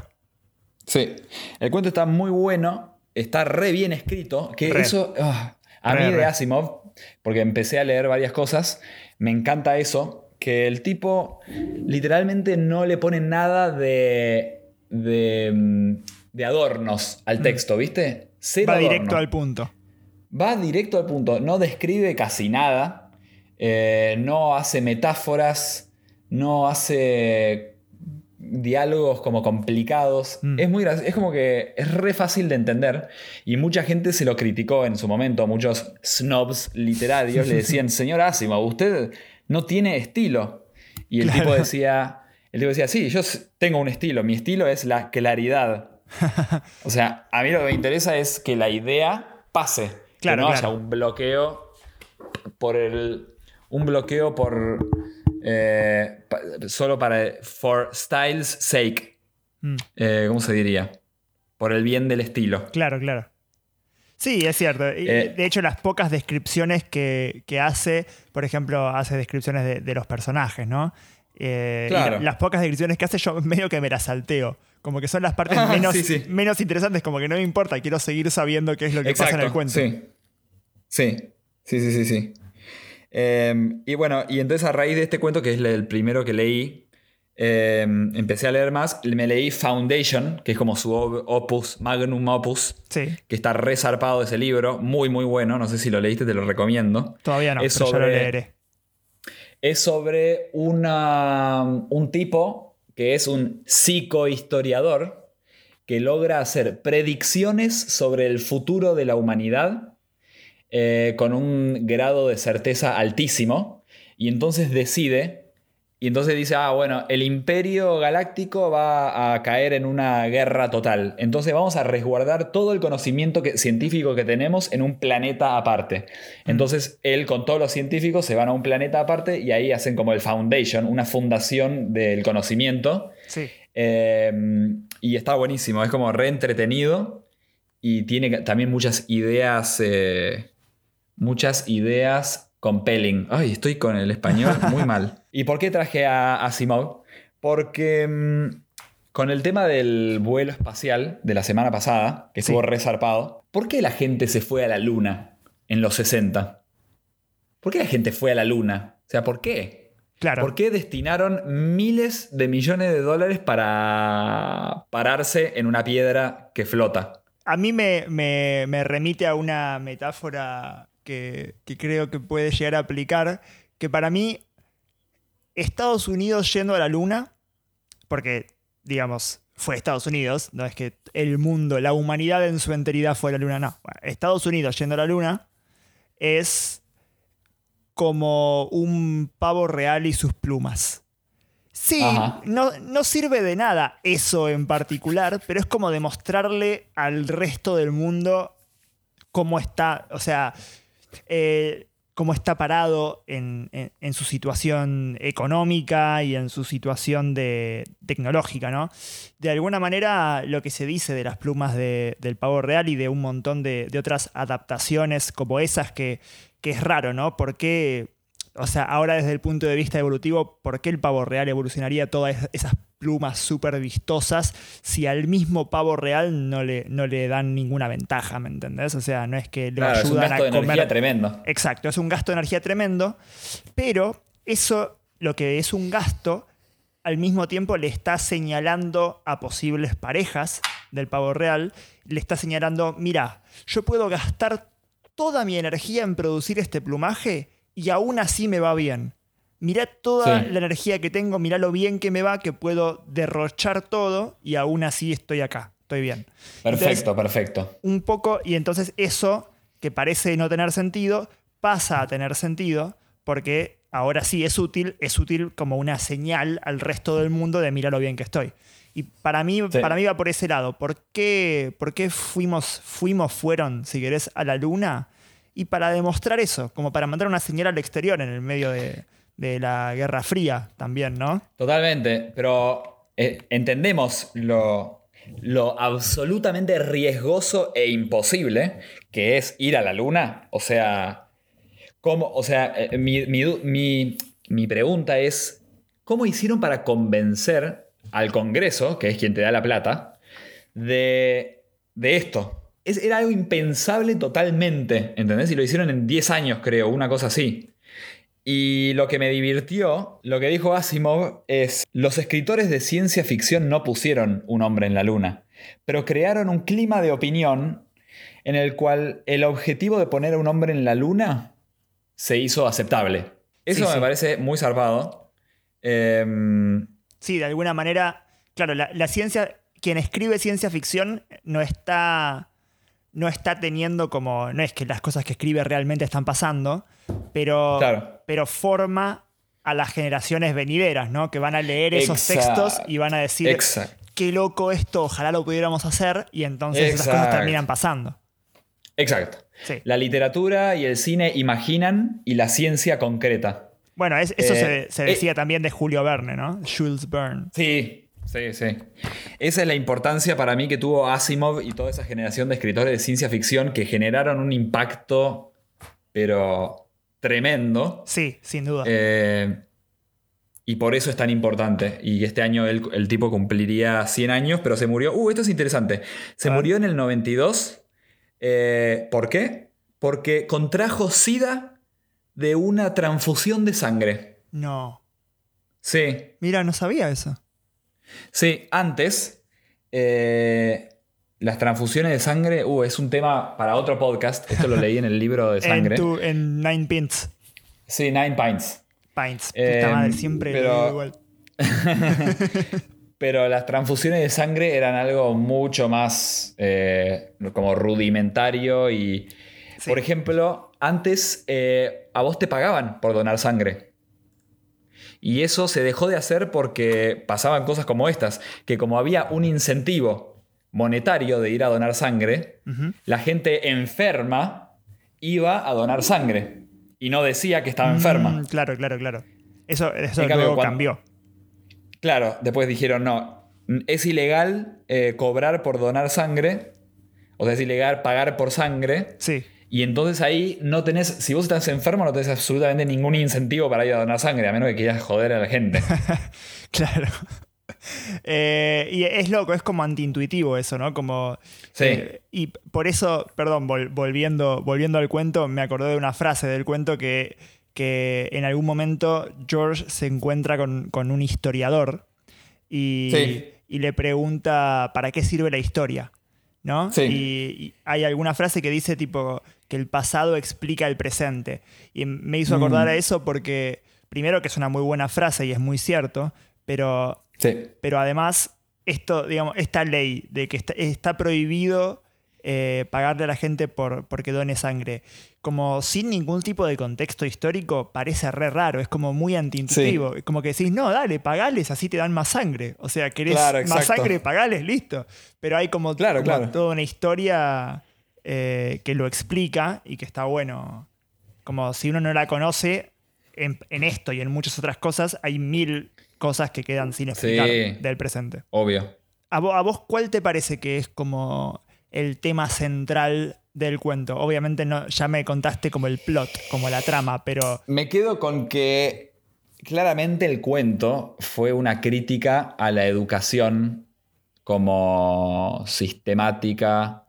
Sí, el cuento está muy bueno, está re bien escrito, que eso, ah, a mí de Asimov, porque empecé a leer varias cosas, me encanta eso, que el tipo literalmente no le pone nada de, de, mm, adornos al mm. texto, ¿viste? Va directo al punto. Va directo al punto, no describe casi nada. Eh, no hace metáforas, no hace diálogos como complicados. Mm. Es muy es como que es re fácil de entender y mucha gente se lo criticó en su momento, muchos snobs literarios le decían, [LAUGHS] "Señor Asimov, usted no tiene estilo. Y el tipo decía, el tipo decía, sí, yo tengo un estilo, mi estilo es la claridad. [LAUGHS] o sea, a mí lo que me interesa es que la idea pase, que no haya un bloqueo por el, un bloqueo por eh, solo para for style's sake. Mm. Eh, ¿Cómo se diría? Por el bien del estilo. Claro, claro. Sí, es cierto. Eh, de hecho, las pocas descripciones que, hace, por ejemplo, hace descripciones de, los personajes, ¿no? Claro. las pocas descripciones que hace, yo medio que me las salteo. Como que son las partes [LAUGHS] menos, menos interesantes, como que no me importa, quiero seguir sabiendo qué es lo que pasa en el cuento. Sí. Sí, sí, sí, sí. sí. Em, y bueno, y entonces a raíz de este cuento, que es el primero que leí, em, empecé a leer más. Me leí Foundation, que es como su opus, magnum opus, que está resarpado de ese libro. Muy, muy bueno. No sé si lo leíste, te lo recomiendo. Todavía no, es pero sobre, lo leeré. Es sobre un tipo que es un psicohistoriador que logra hacer predicciones sobre el futuro de la humanidad eh, con un grado de certeza altísimo y entonces decide, y entonces dice, ah, bueno, el imperio galáctico va a caer en una guerra total, entonces vamos a resguardar todo el conocimiento científico que tenemos en un planeta aparte. Entonces él con todos los científicos se van a un planeta aparte y ahí hacen como el foundation, una fundación del conocimiento. Sí. Eh, y está buenísimo, es como re entretenido y tiene también muchas ideas eh, muchas ideas compelling. Ay, estoy con el español muy mal. [LAUGHS] ¿Y por qué traje a Asimov? Porque mm, con el tema del vuelo espacial de la semana pasada, que estuvo resarpado, ¿por qué la gente se fue a la luna en los 60? ¿Por qué la gente fue a la luna? O sea, ¿por qué? Claro. ¿Por qué destinaron miles de millones de dólares para pararse en una piedra que flota? A mí me, me remite a una metáfora que, creo que puede llegar a aplicar, que para mí Estados Unidos yendo a la Luna, porque, digamos, fue Estados Unidos, no es que el mundo, la humanidad en su enteridad fue a la Luna, no. Estados Unidos yendo a la Luna es como un pavo real y sus plumas. Sí, no, no, sirve de nada eso en particular, pero es como demostrarle al resto del mundo cómo está, o sea, eh, cómo está parado en, su situación económica y en su situación de, tecnológica, ¿no? De alguna manera, lo que se dice de las plumas del pavo real y de un montón de, otras adaptaciones como esas que, que es raro, ¿no? Porque, o sea, ahora desde el punto de vista evolutivo, ¿por qué el pavo real evolucionaría todas esas plumas súper vistosas si al mismo pavo real no le, no le dan ninguna ventaja, ¿me entendés? O sea, no es que le ayudan es un gasto de energía tremendo. Exacto, es un gasto de energía tremendo, pero eso, lo que es un gasto, al mismo tiempo le está señalando a posibles parejas del pavo real, le está señalando, mira, yo puedo gastar toda mi energía en producir este plumaje y aún así me va bien mirá toda la energía que tengo, mirá lo bien que me va, que puedo derrochar todo y aún así estoy acá, estoy bien. Perfecto, perfecto. Un poco, y entonces eso, que parece no tener sentido, pasa a tener sentido porque ahora sí es útil, es útil como una señal al resto del mundo de mira lo bien que estoy. Y para mí, para mí va por ese lado. ¿Por qué, por qué fuimos, fuimos, fueron, si querés, a la luna? Y para demostrar eso, como para mandar una señal al exterior en el medio de, la Guerra Fría también, ¿no? Totalmente, pero eh, entendemos lo, absolutamente riesgoso e imposible que es ir a la Luna. O sea, ¿cómo, o sea eh, mi, pregunta es, ¿cómo hicieron para convencer al Congreso, que es quien te da la plata, de, de esto? Es, era algo impensable totalmente, ¿entendés? Y lo hicieron en 10 años, creo, una cosa así. Y lo que me divirtió, lo que dijo Asimov es, los escritores de ciencia ficción no pusieron un hombre en la luna, pero crearon un clima de opinión en el cual el objetivo de poner a un hombre en la luna se hizo aceptable. Eso me parece muy zarpado. Em, sí, de alguna manera, claro, la, ciencia, quien escribe ciencia ficción no está, no está teniendo como, no es que las cosas que escribe realmente están pasando, pero, pero forma a las generaciones venideras, ¿no? Que van a leer esos textos y van a decir, qué loco esto, ojalá lo pudiéramos hacer, y entonces esas cosas terminan pasando. Exacto. La literatura y el cine imaginan y la ciencia concreta. Bueno, eso se, eh, eh, decía también de Julio Verne, ¿no? Jules Verne. Sí, sí, sí. Esa es la importancia para mí que tuvo Asimov y toda esa generación de escritores de ciencia ficción que generaron un impacto, pero tremendo. Sí, sin duda. Eh, y por eso es tan importante. Y este año el, tipo cumpliría 100 años, pero se murió. Uh, esto es interesante. Se murió en el 92. ¿Por qué? Porque contrajo SIDA de una transfusión de sangre. No. Sí. Mira, no sabía eso. Sí, antes, eh, las transfusiones de sangre, uh, es un tema para otro podcast. Esto lo leí en el libro de [LAUGHS] sangre. en, Nine Pints. Sí, Nine Pints. Pints. Em, siempre pero, igual. [LAUGHS] pero las transfusiones de sangre eran algo mucho más eh, como rudimentario y, por ejemplo, antes eh, a vos te pagaban por donar sangre. Y eso se dejó de hacer porque pasaban cosas como estas, que como había un incentivo monetario de ir a donar sangre, la gente enferma iba a donar sangre y no decía que estaba enferma. Mm, claro, claro, claro. Eso, eso luego cambió. Claro, después dijeron, no, es ilegal eh, cobrar por donar sangre, o sea, es ilegal pagar por sangre. Sí. Y entonces ahí no tenés, si vos estás enfermo, no tenés absolutamente ningún incentivo para ir a donar sangre, a menos que quieras joder a la gente. [LAUGHS] claro. Eh, y es loco, es como antiintuitivo eso, ¿no? Como. Sí. Eh, y por eso, perdón, volviendo, volviendo al cuento, me acordé de una frase del cuento que, que en algún momento George se encuentra con, un historiador y, y le pregunta para qué sirve la historia. ¿No? Sí. Y, hay alguna frase que dice tipo que el pasado explica el presente. Y me hizo acordar a mm. eso porque, primero que es una muy buena frase y es muy cierto, pero, pero además, esto, digamos, esta ley de que está, prohibido eh, pagarle a la gente por, porque done sangre, como sin ningún tipo de contexto histórico, parece re raro, es como muy antiintuitivo. Como que decís, no, dale, pagales, así te dan más sangre. O sea, querés más sangre, pagales, listo. Pero hay como, claro, toda una historia eh, que lo explica y que está bueno. Como si uno no la conoce, en, esto y en muchas otras cosas, hay mil cosas que quedan sin explicar del presente. Obvio. ¿A vos, cuál te parece que es como el tema central del cuento? Obviamente no, ya me contaste como el plot, como la trama, pero... Me quedo con que claramente el cuento fue una crítica a la educación como sistemática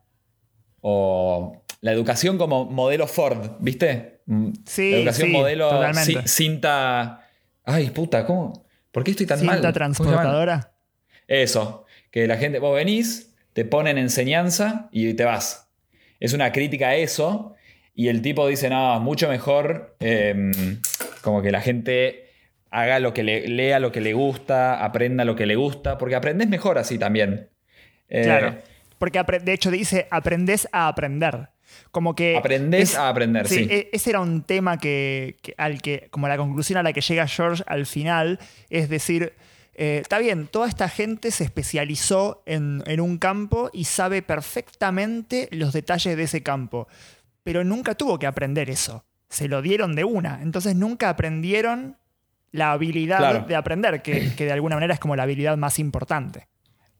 o la educación como modelo Ford, ¿viste? Mm, sí, la educación modelo cinta. Ay, puta, ¿cómo? ¿Por qué estoy tan mal? ¿Cinta transportadora? Eso, que la gente, vos venís, te ponen enseñanza y te vas. Es una crítica a eso y el tipo dice, no, mucho mejor em, como que la gente haga lo que le, lea lo que le gusta, aprenda lo que le gusta, porque aprendes mejor así también. Eh, claro. Porque de hecho dice, aprendes a aprender. Como que. Aprendes a aprender, sí, e, Ese era un tema que, al que, como la conclusión a la que llega George al final, es decir, eh, está bien, toda esta gente se especializó en, en, un campo y sabe perfectamente los detalles de ese campo, pero nunca tuvo que aprender eso. Se lo dieron de una. Entonces nunca aprendieron la habilidad de aprender, que, que de alguna manera es como la habilidad más importante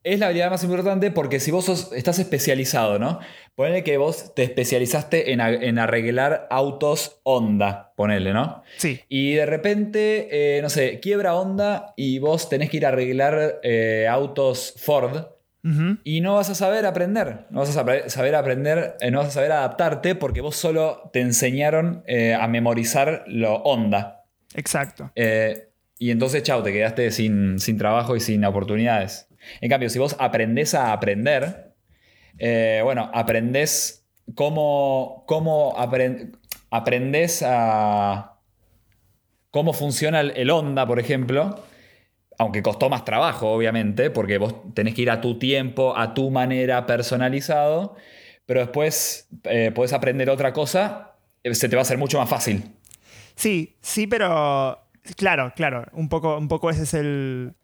es la habilidad más importante porque si vos estás especializado, ¿no? Ponele que vos te especializaste en, arreglar autos Honda, ponele, ¿no? Sí. Y de repente, eh, no sé, quiebra Honda y vos tenés que ir a arreglar eh, autos Ford. Y no vas a saber aprender, no vas a saber aprender, eh, no vas a saber adaptarte porque vos solo te enseñaron a memorizar lo Honda. Exacto. y entonces, chao, te quedaste sin, sin trabajo y sin oportunidades. En cambio, si vos aprendés a aprender, eh, bueno, aprendés cómo, cómo aprendés a cómo funciona el, onda, por ejemplo, aunque costó más trabajo, obviamente, porque vos tenés que ir a tu tiempo, a tu manera, personalizado, pero después eh, podés aprender otra cosa, eh, se te va a hacer mucho más fácil. Sí, sí, pero Claro, claro. Un poco, un poco ese es el,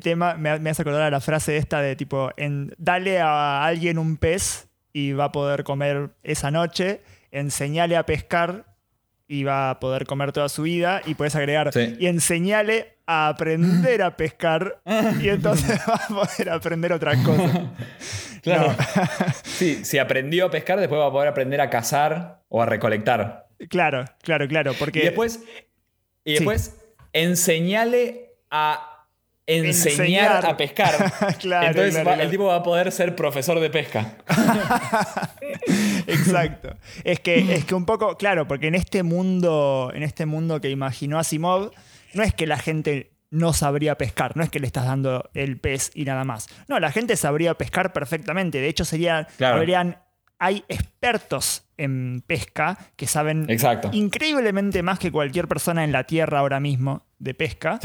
tema. Me, me hace acordar a la frase esta de tipo, en, dale a alguien un pez y va a poder comer esa noche. Enseñale a pescar y va a poder comer toda su vida. Y puedes agregar, y enseñale a aprender a pescar [LAUGHS] y entonces [LAUGHS] va a poder aprender otra cosa. [LAUGHS] Claro. sí, si aprendió a pescar, después va a poder aprender a cazar o a recolectar. Claro, claro, claro. Porque... Y después, y después enseñale a enseñar, a pescar. [LAUGHS] claro, Entonces el tipo va a poder ser profesor de pesca. [LAUGHS] Exacto. Es que, es que un poco, claro, porque en este mundo, en este mundo que imaginó Asimov, no es que la gente no sabría pescar, no es que le estás dando el pez y nada más. No, la gente sabría pescar perfectamente. De hecho, serían, habrían, hay expertos en pesca que saben increíblemente más que cualquier persona en la Tierra ahora mismo de pesca,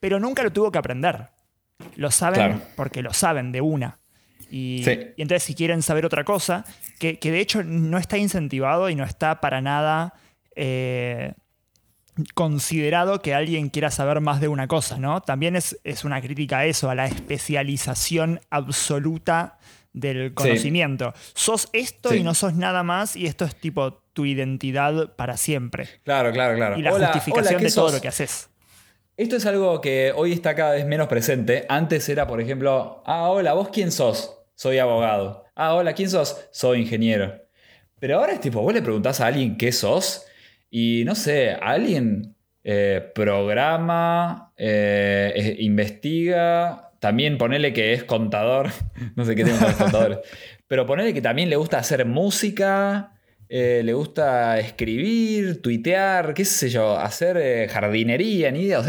pero nunca lo tuvo que aprender. Lo saben porque lo saben de una. Y, entonces si quieren saber otra cosa, que, de hecho no está incentivado y no está para nada eh, considerado que alguien quiera saber más de una cosa, ¿no? También es, es una crítica a eso, a la especialización absoluta del conocimiento. Sos esto y no sos nada más y esto es tipo tu identidad para siempre. Claro, claro, claro. Y la justificación de todo lo que haces. Esto es algo que hoy está cada vez menos presente. Antes era, por ejemplo, ah, hola, ¿vos quién sos? Soy abogado. Ah, hola, ¿quién sos? Soy ingeniero. Pero ahora es tipo, vos le preguntás a alguien qué sos y no sé, alguien eh, programa, eh, investiga, también ponele que es contador, [LAUGHS] no sé qué tienen los contadores, [LAUGHS] pero ponele que también le gusta hacer música, eh, le gusta escribir, tuitear, qué sé yo, hacer jardinería, ni idea.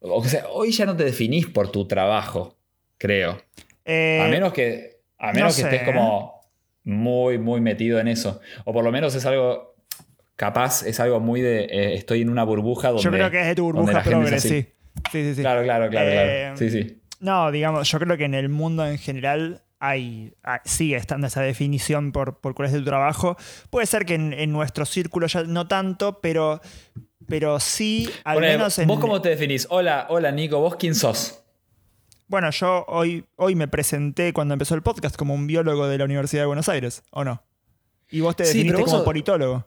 O sea, hoy ya no te definís por tu trabajo, creo. a menos que, a menos que estés como muy, muy metido en eso. O por lo menos es algo capaz es algo muy de eh, estoy en una burbuja donde. Yo creo que es de tu burbuja progre, sí. Sí, sí, Claro, claro, claro, eh, Sí, sí. No, digamos, yo creo que en el mundo en general hay, sigue estando esa definición por, por cuál es tu trabajo. Puede ser que en, nuestro círculo ya no tanto, pero, pero sí, al menos en. ¿Vos cómo te definís? Hola, hola Nico, ¿vos quién sos? Bueno, yo hoy, hoy me presenté cuando empezó el podcast como un biólogo de la Universidad de Buenos Aires, ¿o no? Y vos te definiste como politólogo.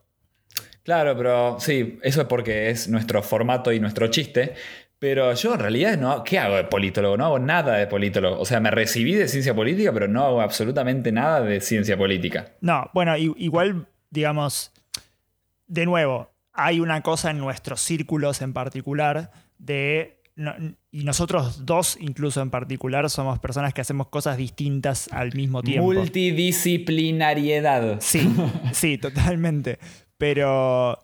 Claro, pero sí, eso es porque es nuestro formato y nuestro chiste. Pero yo en realidad no. ¿Qué hago de politólogo? No hago nada de politólogo. O sea, me recibí de ciencia política, pero no hago absolutamente nada de ciencia política. No, bueno, igual, digamos, de nuevo, hay una cosa en nuestros círculos en particular de. y nosotros dos, incluso en particular, somos personas que hacemos cosas distintas al mismo tiempo. Multidisciplinariedad. Sí, sí, totalmente. Pero,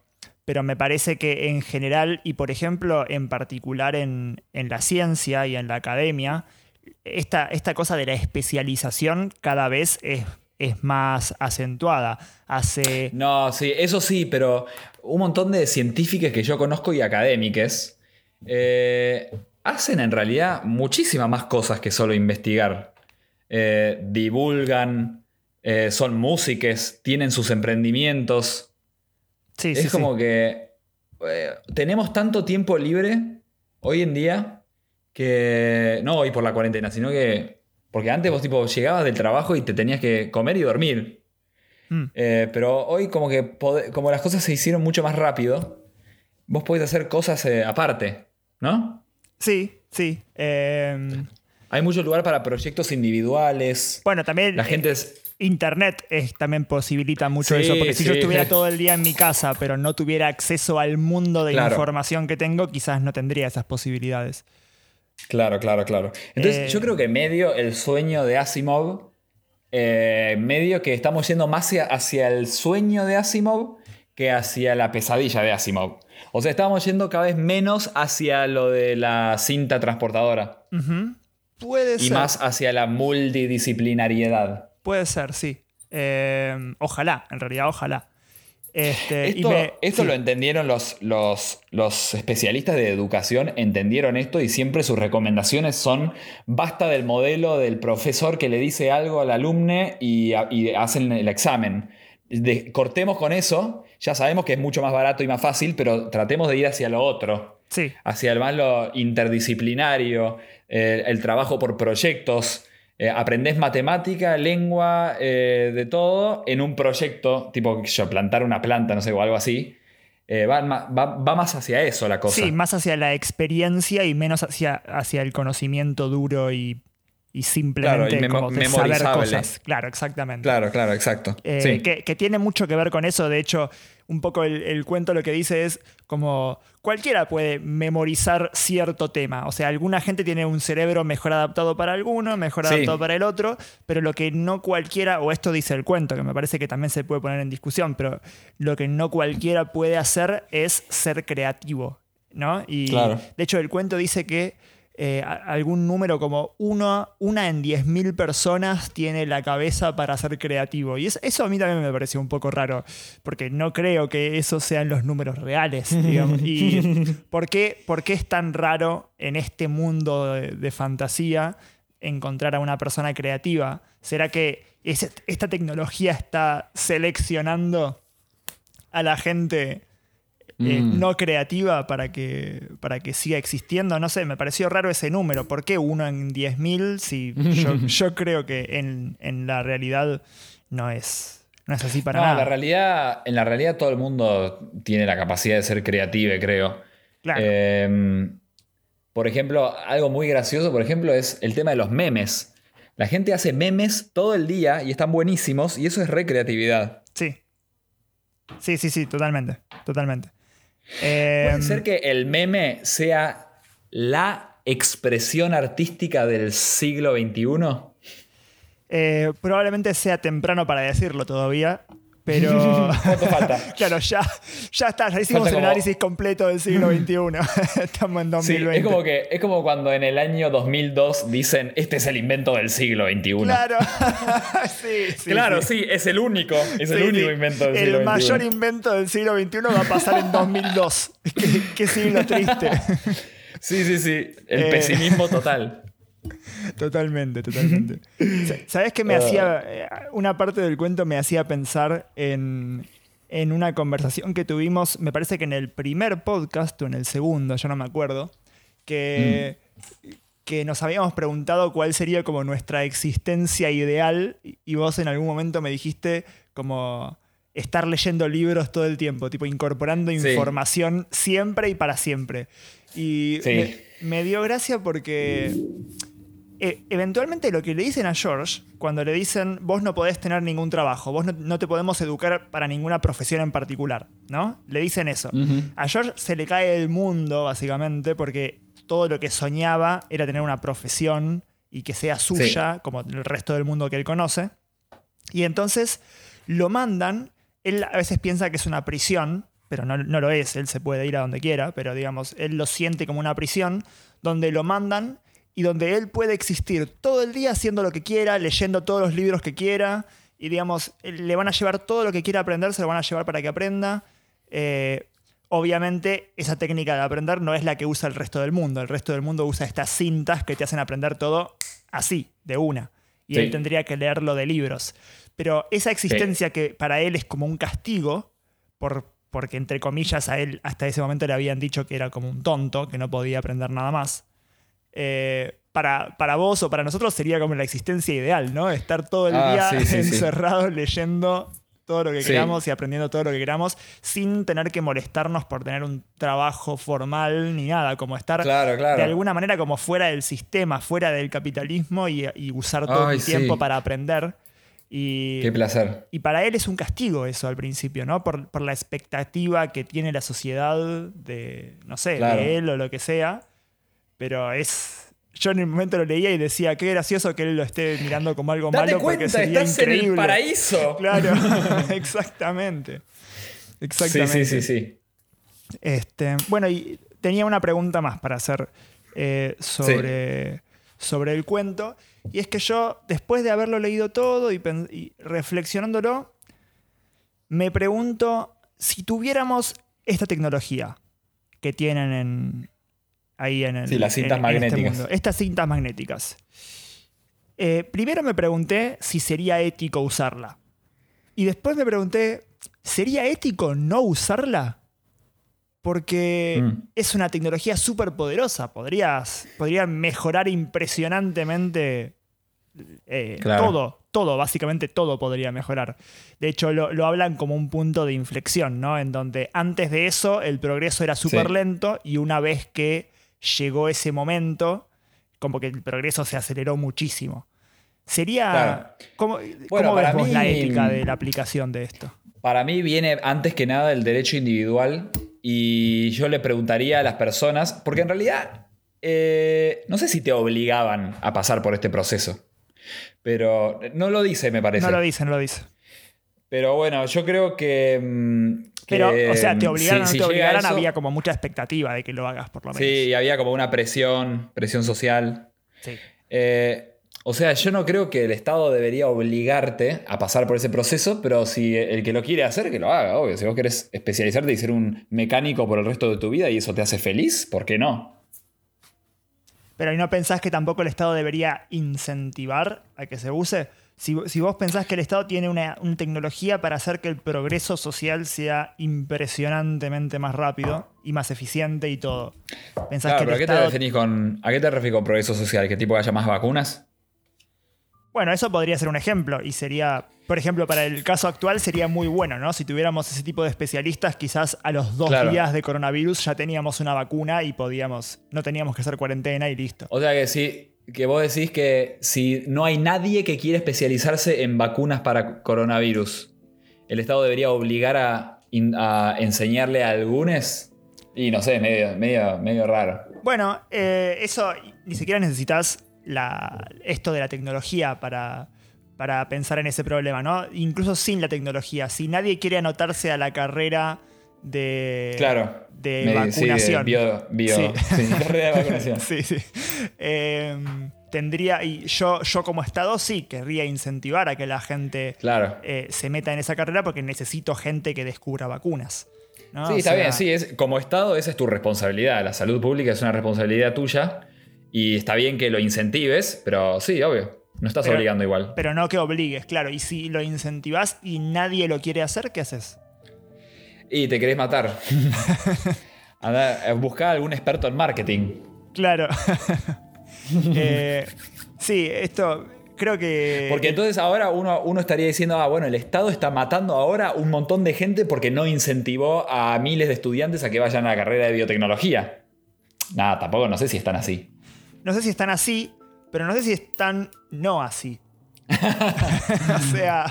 pero me parece que en general, y por ejemplo, en particular en, la ciencia y en la academia, esta, esta, cosa de la especialización cada vez es, es más acentuada. Hace... No, sí, eso sí, pero un montón de científicos que yo conozco y académicos eh, hacen en realidad muchísimas más cosas que solo investigar. Eh, divulgan, eh, son músicos, tienen sus emprendimientos es como que eh, tenemos tanto tiempo libre hoy en día que no hoy por la cuarentena, sino que porque antes vos tipo llegabas del trabajo y te tenías que comer y dormir. Mm. Eh, pero hoy como que como las cosas se hicieron mucho más rápido, vos podés hacer cosas eh, aparte, ¿no? Sí, sí. Em, Hay mucho lugar para proyectos individuales. Bueno, también... La gente es Internet también posibilita mucho eso, porque si yo estuviera todo el día en mi casa, pero no tuviera acceso al mundo de información que tengo, quizás no tendría esas posibilidades. Claro, claro, claro. Entonces, yo eh, creo que medio el sueño de Asimov, eh, medio que estamos yendo más hacia, el sueño de Asimov que hacia la pesadilla de Asimov. O sea, estamos yendo cada vez menos hacia lo de la cinta transportadora. Puede ser. Y más hacia la multidisciplinariedad. Puede ser, sí. Eh, ojalá, en realidad, ojalá. Este, esto, lo entendieron los, los, los, especialistas de educación, entendieron esto y siempre sus recomendaciones son basta del modelo del profesor que le dice algo al alumno y, hacen el examen. cortemos con eso ya sabemos que es mucho más barato y más fácil, pero tratemos de ir hacia lo otro. Sí. Hacia el más lo interdisciplinario, eh, el trabajo por proyectos. Eh, aprendés matemática, lengua, eh, de todo en un proyecto, tipo yo, plantar una planta, no sé, o algo así. Va, más hacia eso la cosa. Sí, más hacia la experiencia y menos hacia, hacia el conocimiento duro y y simplemente como saber cosas. Claro, exactamente. Claro, claro, exacto. Eh, que, tiene mucho que ver con eso. De hecho, un poco el, cuento lo que dice es como cualquiera puede memorizar cierto tema. O sea, alguna gente tiene un cerebro mejor adaptado para alguno, mejor adaptado para el otro, pero lo que no cualquiera, o esto dice el cuento, que me parece que también se puede poner en discusión, pero lo que no cualquiera puede hacer es ser creativo. ¿no? Y de hecho, el cuento dice que eh, algún número como uno, una en 10.000 personas tiene la cabeza para ser creativo. Y eso a mí también me pareció un poco raro, porque no creo que esos sean los números reales. [LAUGHS] ¿Y por qué, por qué, es tan raro en este mundo de, fantasía encontrar a una persona creativa? ¿Será que esta tecnología está seleccionando a la gente eh, mm. no creativa para que, para que siga existiendo. No sé, me pareció raro ese número. ¿Por qué uno en 10.000 si [LAUGHS] yo, creo que en, la realidad no es, no es así para nada? La realidad, en la realidad todo el mundo tiene la capacidad de ser creativo, creo. Em, por ejemplo, algo muy gracioso, por ejemplo, es el tema de los memes. La gente hace memes todo el día y están buenísimos y eso es recreatividad. Sí. Sí, sí, sí, totalmente. Totalmente. ¿Puede em, ser que el meme sea la expresión artística del siglo XXI? Eh, probablemente sea temprano para decirlo todavía, pero. [LAUGHS] ¿Cuánto falta? [LAUGHS] claro, ya, ya está, ya hicimos el análisis completo del siglo [LAUGHS] XXI. Estamos en 2020. es, como que, es como cuando en el año 2002 dicen: Este es el invento del siglo XXI. Claro, sí, sí. Claro, sí. es el único. Es el único invento del siglo XXI. El mayor invento del siglo XXI va a pasar en 2002. qué, qué siglo triste. sí, sí, sí. El eh, pesimismo total. Totalmente, totalmente. [LAUGHS] ¿Sabes qué me hacía? Ah. Eh, una parte del cuento me hacía pensar en, una conversación que tuvimos, me parece que en el primer podcast o en el segundo, yo no me acuerdo, que, mm. que nos habíamos preguntado cuál sería como nuestra existencia ideal y vos en algún momento me dijiste como estar leyendo libros todo el tiempo, tipo incorporando información siempre y para siempre. Y me dio gracia porque eh, eventualmente lo que le dicen a George, cuando le dicen, vos no podés tener ningún trabajo, vos no, te podemos educar para ninguna profesión en particular, ¿no? Le dicen eso. A George se le cae el mundo, básicamente, porque todo lo que soñaba era tener una profesión y que sea suya, como el resto del mundo que él conoce. Y entonces lo mandan, él a veces piensa que es una prisión, pero no, no lo es, él se puede ir a donde quiera, pero digamos, él lo siente como una prisión, donde lo mandan y donde él puede existir todo el día haciendo lo que quiera, leyendo todos los libros que quiera, y digamos, le van a llevar todo lo que quiera aprender, se lo van a llevar para que aprenda. Eh, obviamente, esa técnica de aprender no es la que usa el resto del mundo. El resto del mundo usa estas cintas que te hacen aprender todo así, de una. Y él tendría que leerlo de libros. Pero esa existencia que para él es como un castigo, por, porque entre comillas a él hasta ese momento le habían dicho que era como un tonto, que no podía aprender nada más. Eh, para, para, vos o para nosotros sería como la existencia ideal, ¿no? Estar todo el ah, día [LAUGHS] encerrado leyendo todo lo que queramos y aprendiendo todo lo que queramos sin tener que molestarnos por tener un trabajo formal ni nada, como estar de alguna manera como fuera del sistema, fuera del capitalismo y, usar todo el tiempo para aprender. Y, Qué placer. Y para él es un castigo eso al principio, ¿no? Por, por la expectativa que tiene la sociedad de, no sé, de él o lo que sea. Pero es. Yo en el momento lo leía y decía, qué gracioso que él lo esté mirando como algo malo porque sería estás increíble. En el paraíso. [LAUGHS] Claro, exactamente. [LAUGHS] Exactamente. Sí, sí, sí, sí. Este, bueno, y tenía una pregunta más para hacer eh, sobre, sobre el cuento. Y es que yo, después de haberlo leído todo y, y reflexionándolo, me pregunto si tuviéramos esta tecnología que tienen en, ahí en el. Sí, las cintas este magnéticas. Estas cintas magnéticas. Eh, primero me pregunté si sería ético usarla. Y después me pregunté ¿sería ético no usarla? Porque mm. es una tecnología súper poderosa. Podrías, podría mejorar impresionantemente eh, todo, todo, básicamente todo podría mejorar. De hecho, lo, hablan como un punto de inflexión, ¿no? En donde antes de eso el progreso era súper lento y una vez que llegó ese momento, como que el progreso se aceleró muchísimo. Sería. ¿Cómo, ves la ética de la aplicación de esto? Para mí viene antes que nada el derecho individual y yo le preguntaría a las personas, porque en realidad eh, no sé si te obligaban a pasar por este proceso. Pero no lo dice, me parece. No lo dice, no lo dice. Pero bueno, yo creo que. Mm, pero, o sea, te obligaron, no te obligaran, había como mucha expectativa de que lo hagas, por lo menos. Sí, había como una presión, presión social. Sí. Eh, o sea, yo no creo que el Estado debería obligarte a pasar por ese proceso, pero si el que lo quiere hacer, que lo haga, obvio. Si vos querés especializarte y ser un mecánico por el resto de tu vida y eso te hace feliz, ¿por qué no? Pero ¿y no pensás que tampoco el Estado debería incentivar a que se use? Si, vos pensás que el Estado tiene una, tecnología para hacer que el progreso social sea impresionantemente más rápido y más eficiente y todo. ¿Pensás que pero ¿a, qué te referís con, ¿a qué te refieres con progreso social? ¿Que tipo haya más vacunas? Bueno, eso podría ser un ejemplo y sería, por ejemplo, para el caso actual sería muy bueno, ¿no? Si tuviéramos ese tipo de especialistas, quizás a los dos días de coronavirus ya teníamos una vacuna y podíamos, no teníamos que hacer cuarentena y listo. O sea que sí, que vos decís que si no hay nadie que quiera especializarse en vacunas para coronavirus, el Estado debería obligar a, enseñarle a algunos y no sé, medio, medio, medio raro. Bueno, eh, eso ni siquiera necesitas esto de la tecnología para, para pensar en ese problema, ¿no? Incluso sin la tecnología. Si nadie quiere anotarse a la carrera de, claro. de vacunación. Sí, carrera de vacunación. [LAUGHS] [LAUGHS] sí, sí. Em, tendría, y yo, yo como Estado sí querría incentivar a que la gente eh, se meta en esa carrera porque necesito gente que descubra vacunas. Sí, está bien, sí, es, como Estado esa es tu responsabilidad. La salud pública es una responsabilidad tuya y está bien que lo incentives, pero sí, obvio. No estás obligando igual. Pero no que obligues, claro. Y si lo incentivas y nadie lo quiere hacer, ¿qué haces? Y te querés matar. [LAUGHS] buscar algún experto en marketing. Claro. [LAUGHS] Eh, sí, esto creo que. Porque entonces ahora uno, uno, estaría diciendo, ah, bueno, el Estado está matando ahora un montón de gente porque no incentivó a miles de estudiantes a que vayan a la carrera de biotecnología. Nada, tampoco no sé si están así. No sé si están así, pero no sé si están no así. [LAUGHS] o sea.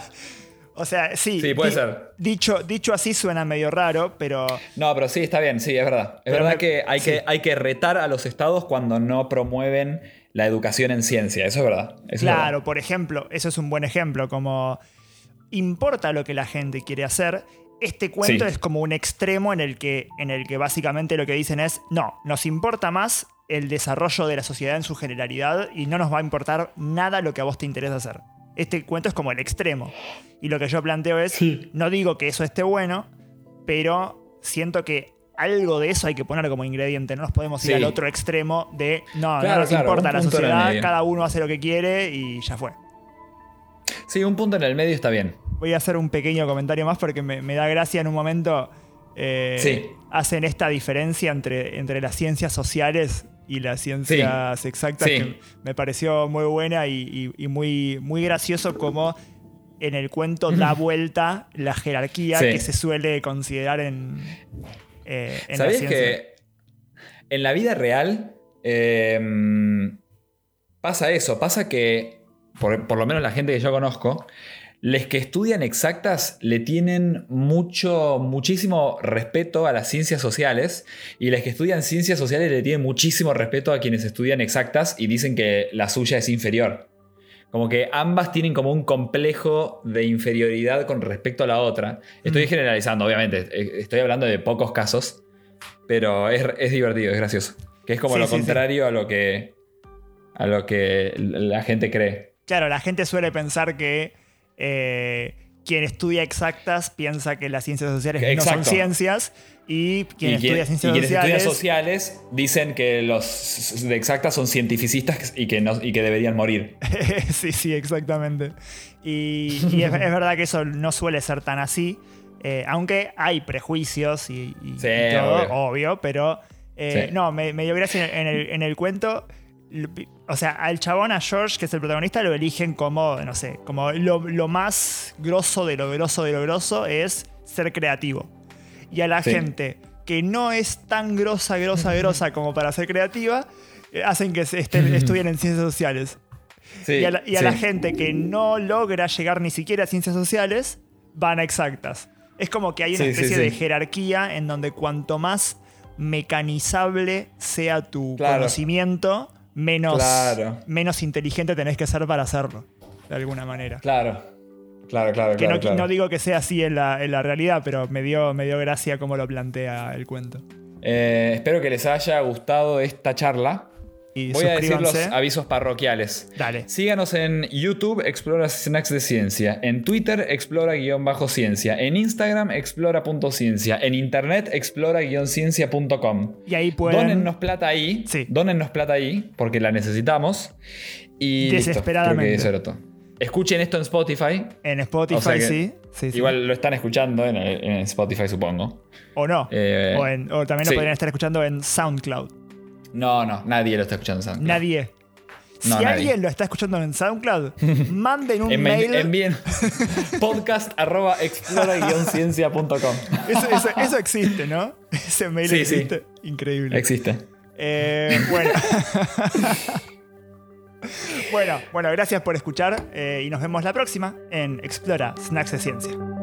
O sea, sí. Sí, puede ser. Dicho, dicho así suena medio raro, pero. No, pero sí, está bien, sí, es verdad. Es verdad que, hay que hay que retar a los estados cuando no promueven la educación en ciencia. Eso es verdad. claro, por ejemplo, eso es un buen ejemplo. Como importa lo que la gente quiere hacer. Este cuento es como un extremo en el, que, en el que básicamente lo que dicen es: no, nos importa más el desarrollo de la sociedad en su generalidad y no nos va a importar nada lo que a vos te interesa hacer. Este cuento es como el extremo. Y lo que yo planteo es, no digo que eso esté bueno, pero siento que algo de eso hay que poner como ingrediente. No nos podemos ir al otro extremo de, no, no nos importa la sociedad, cada uno hace lo que quiere y ya fue. Sí, un punto en el medio está bien. Voy a hacer un pequeño comentario más porque me, me da gracia en un momento. Eh, hacen esta diferencia entre, entre las ciencias sociales y las ciencias exactas, que me pareció muy buena y, muy, muy gracioso como en el cuento da vuelta la jerarquía que se suele considerar en, eh, en la que en la vida real em, pasa eso? Pasa que, por, por, lo menos la gente que yo conozco, les que estudian exactas le tienen mucho, muchísimo respeto a las ciencias sociales y les que estudian ciencias sociales le tienen muchísimo respeto a quienes estudian exactas y dicen que la suya es inferior. Como que ambas tienen como un complejo de inferioridad con respecto a la otra. Estoy mm. generalizando, obviamente. Eh, estoy hablando de pocos casos. Pero es, divertido, es gracioso. Que es como lo contrario a lo que. a lo que la gente cree. Claro, la gente suele pensar que eh, quien estudia exactas piensa que las ciencias sociales no son ciencias y quien estudia ciencias y sociales, sociales dicen que los de exactas son cientificistas y que, no, y que deberían morir. [LAUGHS] sí, sí, exactamente. Y, es, verdad que eso no suele ser tan así, Eh, aunque hay prejuicios y, todo, obvio. pero eh, no, me, dio gracia en el, en el cuento. O sea, al chabón, a George, que es el protagonista, lo eligen como, no sé, como lo, más grosso de lo grosso de lo grosso es ser creativo. Y a la gente que no es tan grosa, grosa, [LAUGHS] grosa como para ser creativa, eh, hacen que estén, [LAUGHS] estudien en ciencias sociales. y a, la, gente que no logra llegar ni siquiera a ciencias sociales, van a exactas. Es como que hay una especie de jerarquía en donde cuanto más mecanizable sea tu conocimiento, menos, menos inteligente tenés que ser para hacerlo, de alguna manera. Claro. Claro, claro, que no, no, digo que sea así en la, en la, realidad, pero me dio, me dio gracia cómo lo plantea el cuento. Eh, espero que les haya gustado esta charla. Voy a decir los avisos parroquiales. Dale. Síganos en YouTube, Explora Snacks de Ciencia. En Twitter, Explora-Ciencia. En Instagram, Explora.ciencia. En Internet, Explora-ciencia.com. Y ahí pueden. Dónennos plata ahí. Sí. Dónennos plata ahí, porque la necesitamos. Y. Desesperadamente. Escuchen esto en Spotify. En Spotify, sí. Igual lo están escuchando en, Spotify, supongo. O no. Eh, o, también lo podrían estar escuchando en SoundCloud. No, no, nadie lo está escuchando en SoundCloud. Nadie. si alguien lo está escuchando en SoundCloud, [LAUGHS] manden un mail. Envíen [LAUGHS] podcast arroba explora-ciencia.com. Eso, existe, ¿no? [LAUGHS] Ese mail existe. Increíble. Existe. Eh, bueno. bueno, bueno, gracias por escuchar eh, y nos vemos la próxima en Explora Snacks de Ciencia.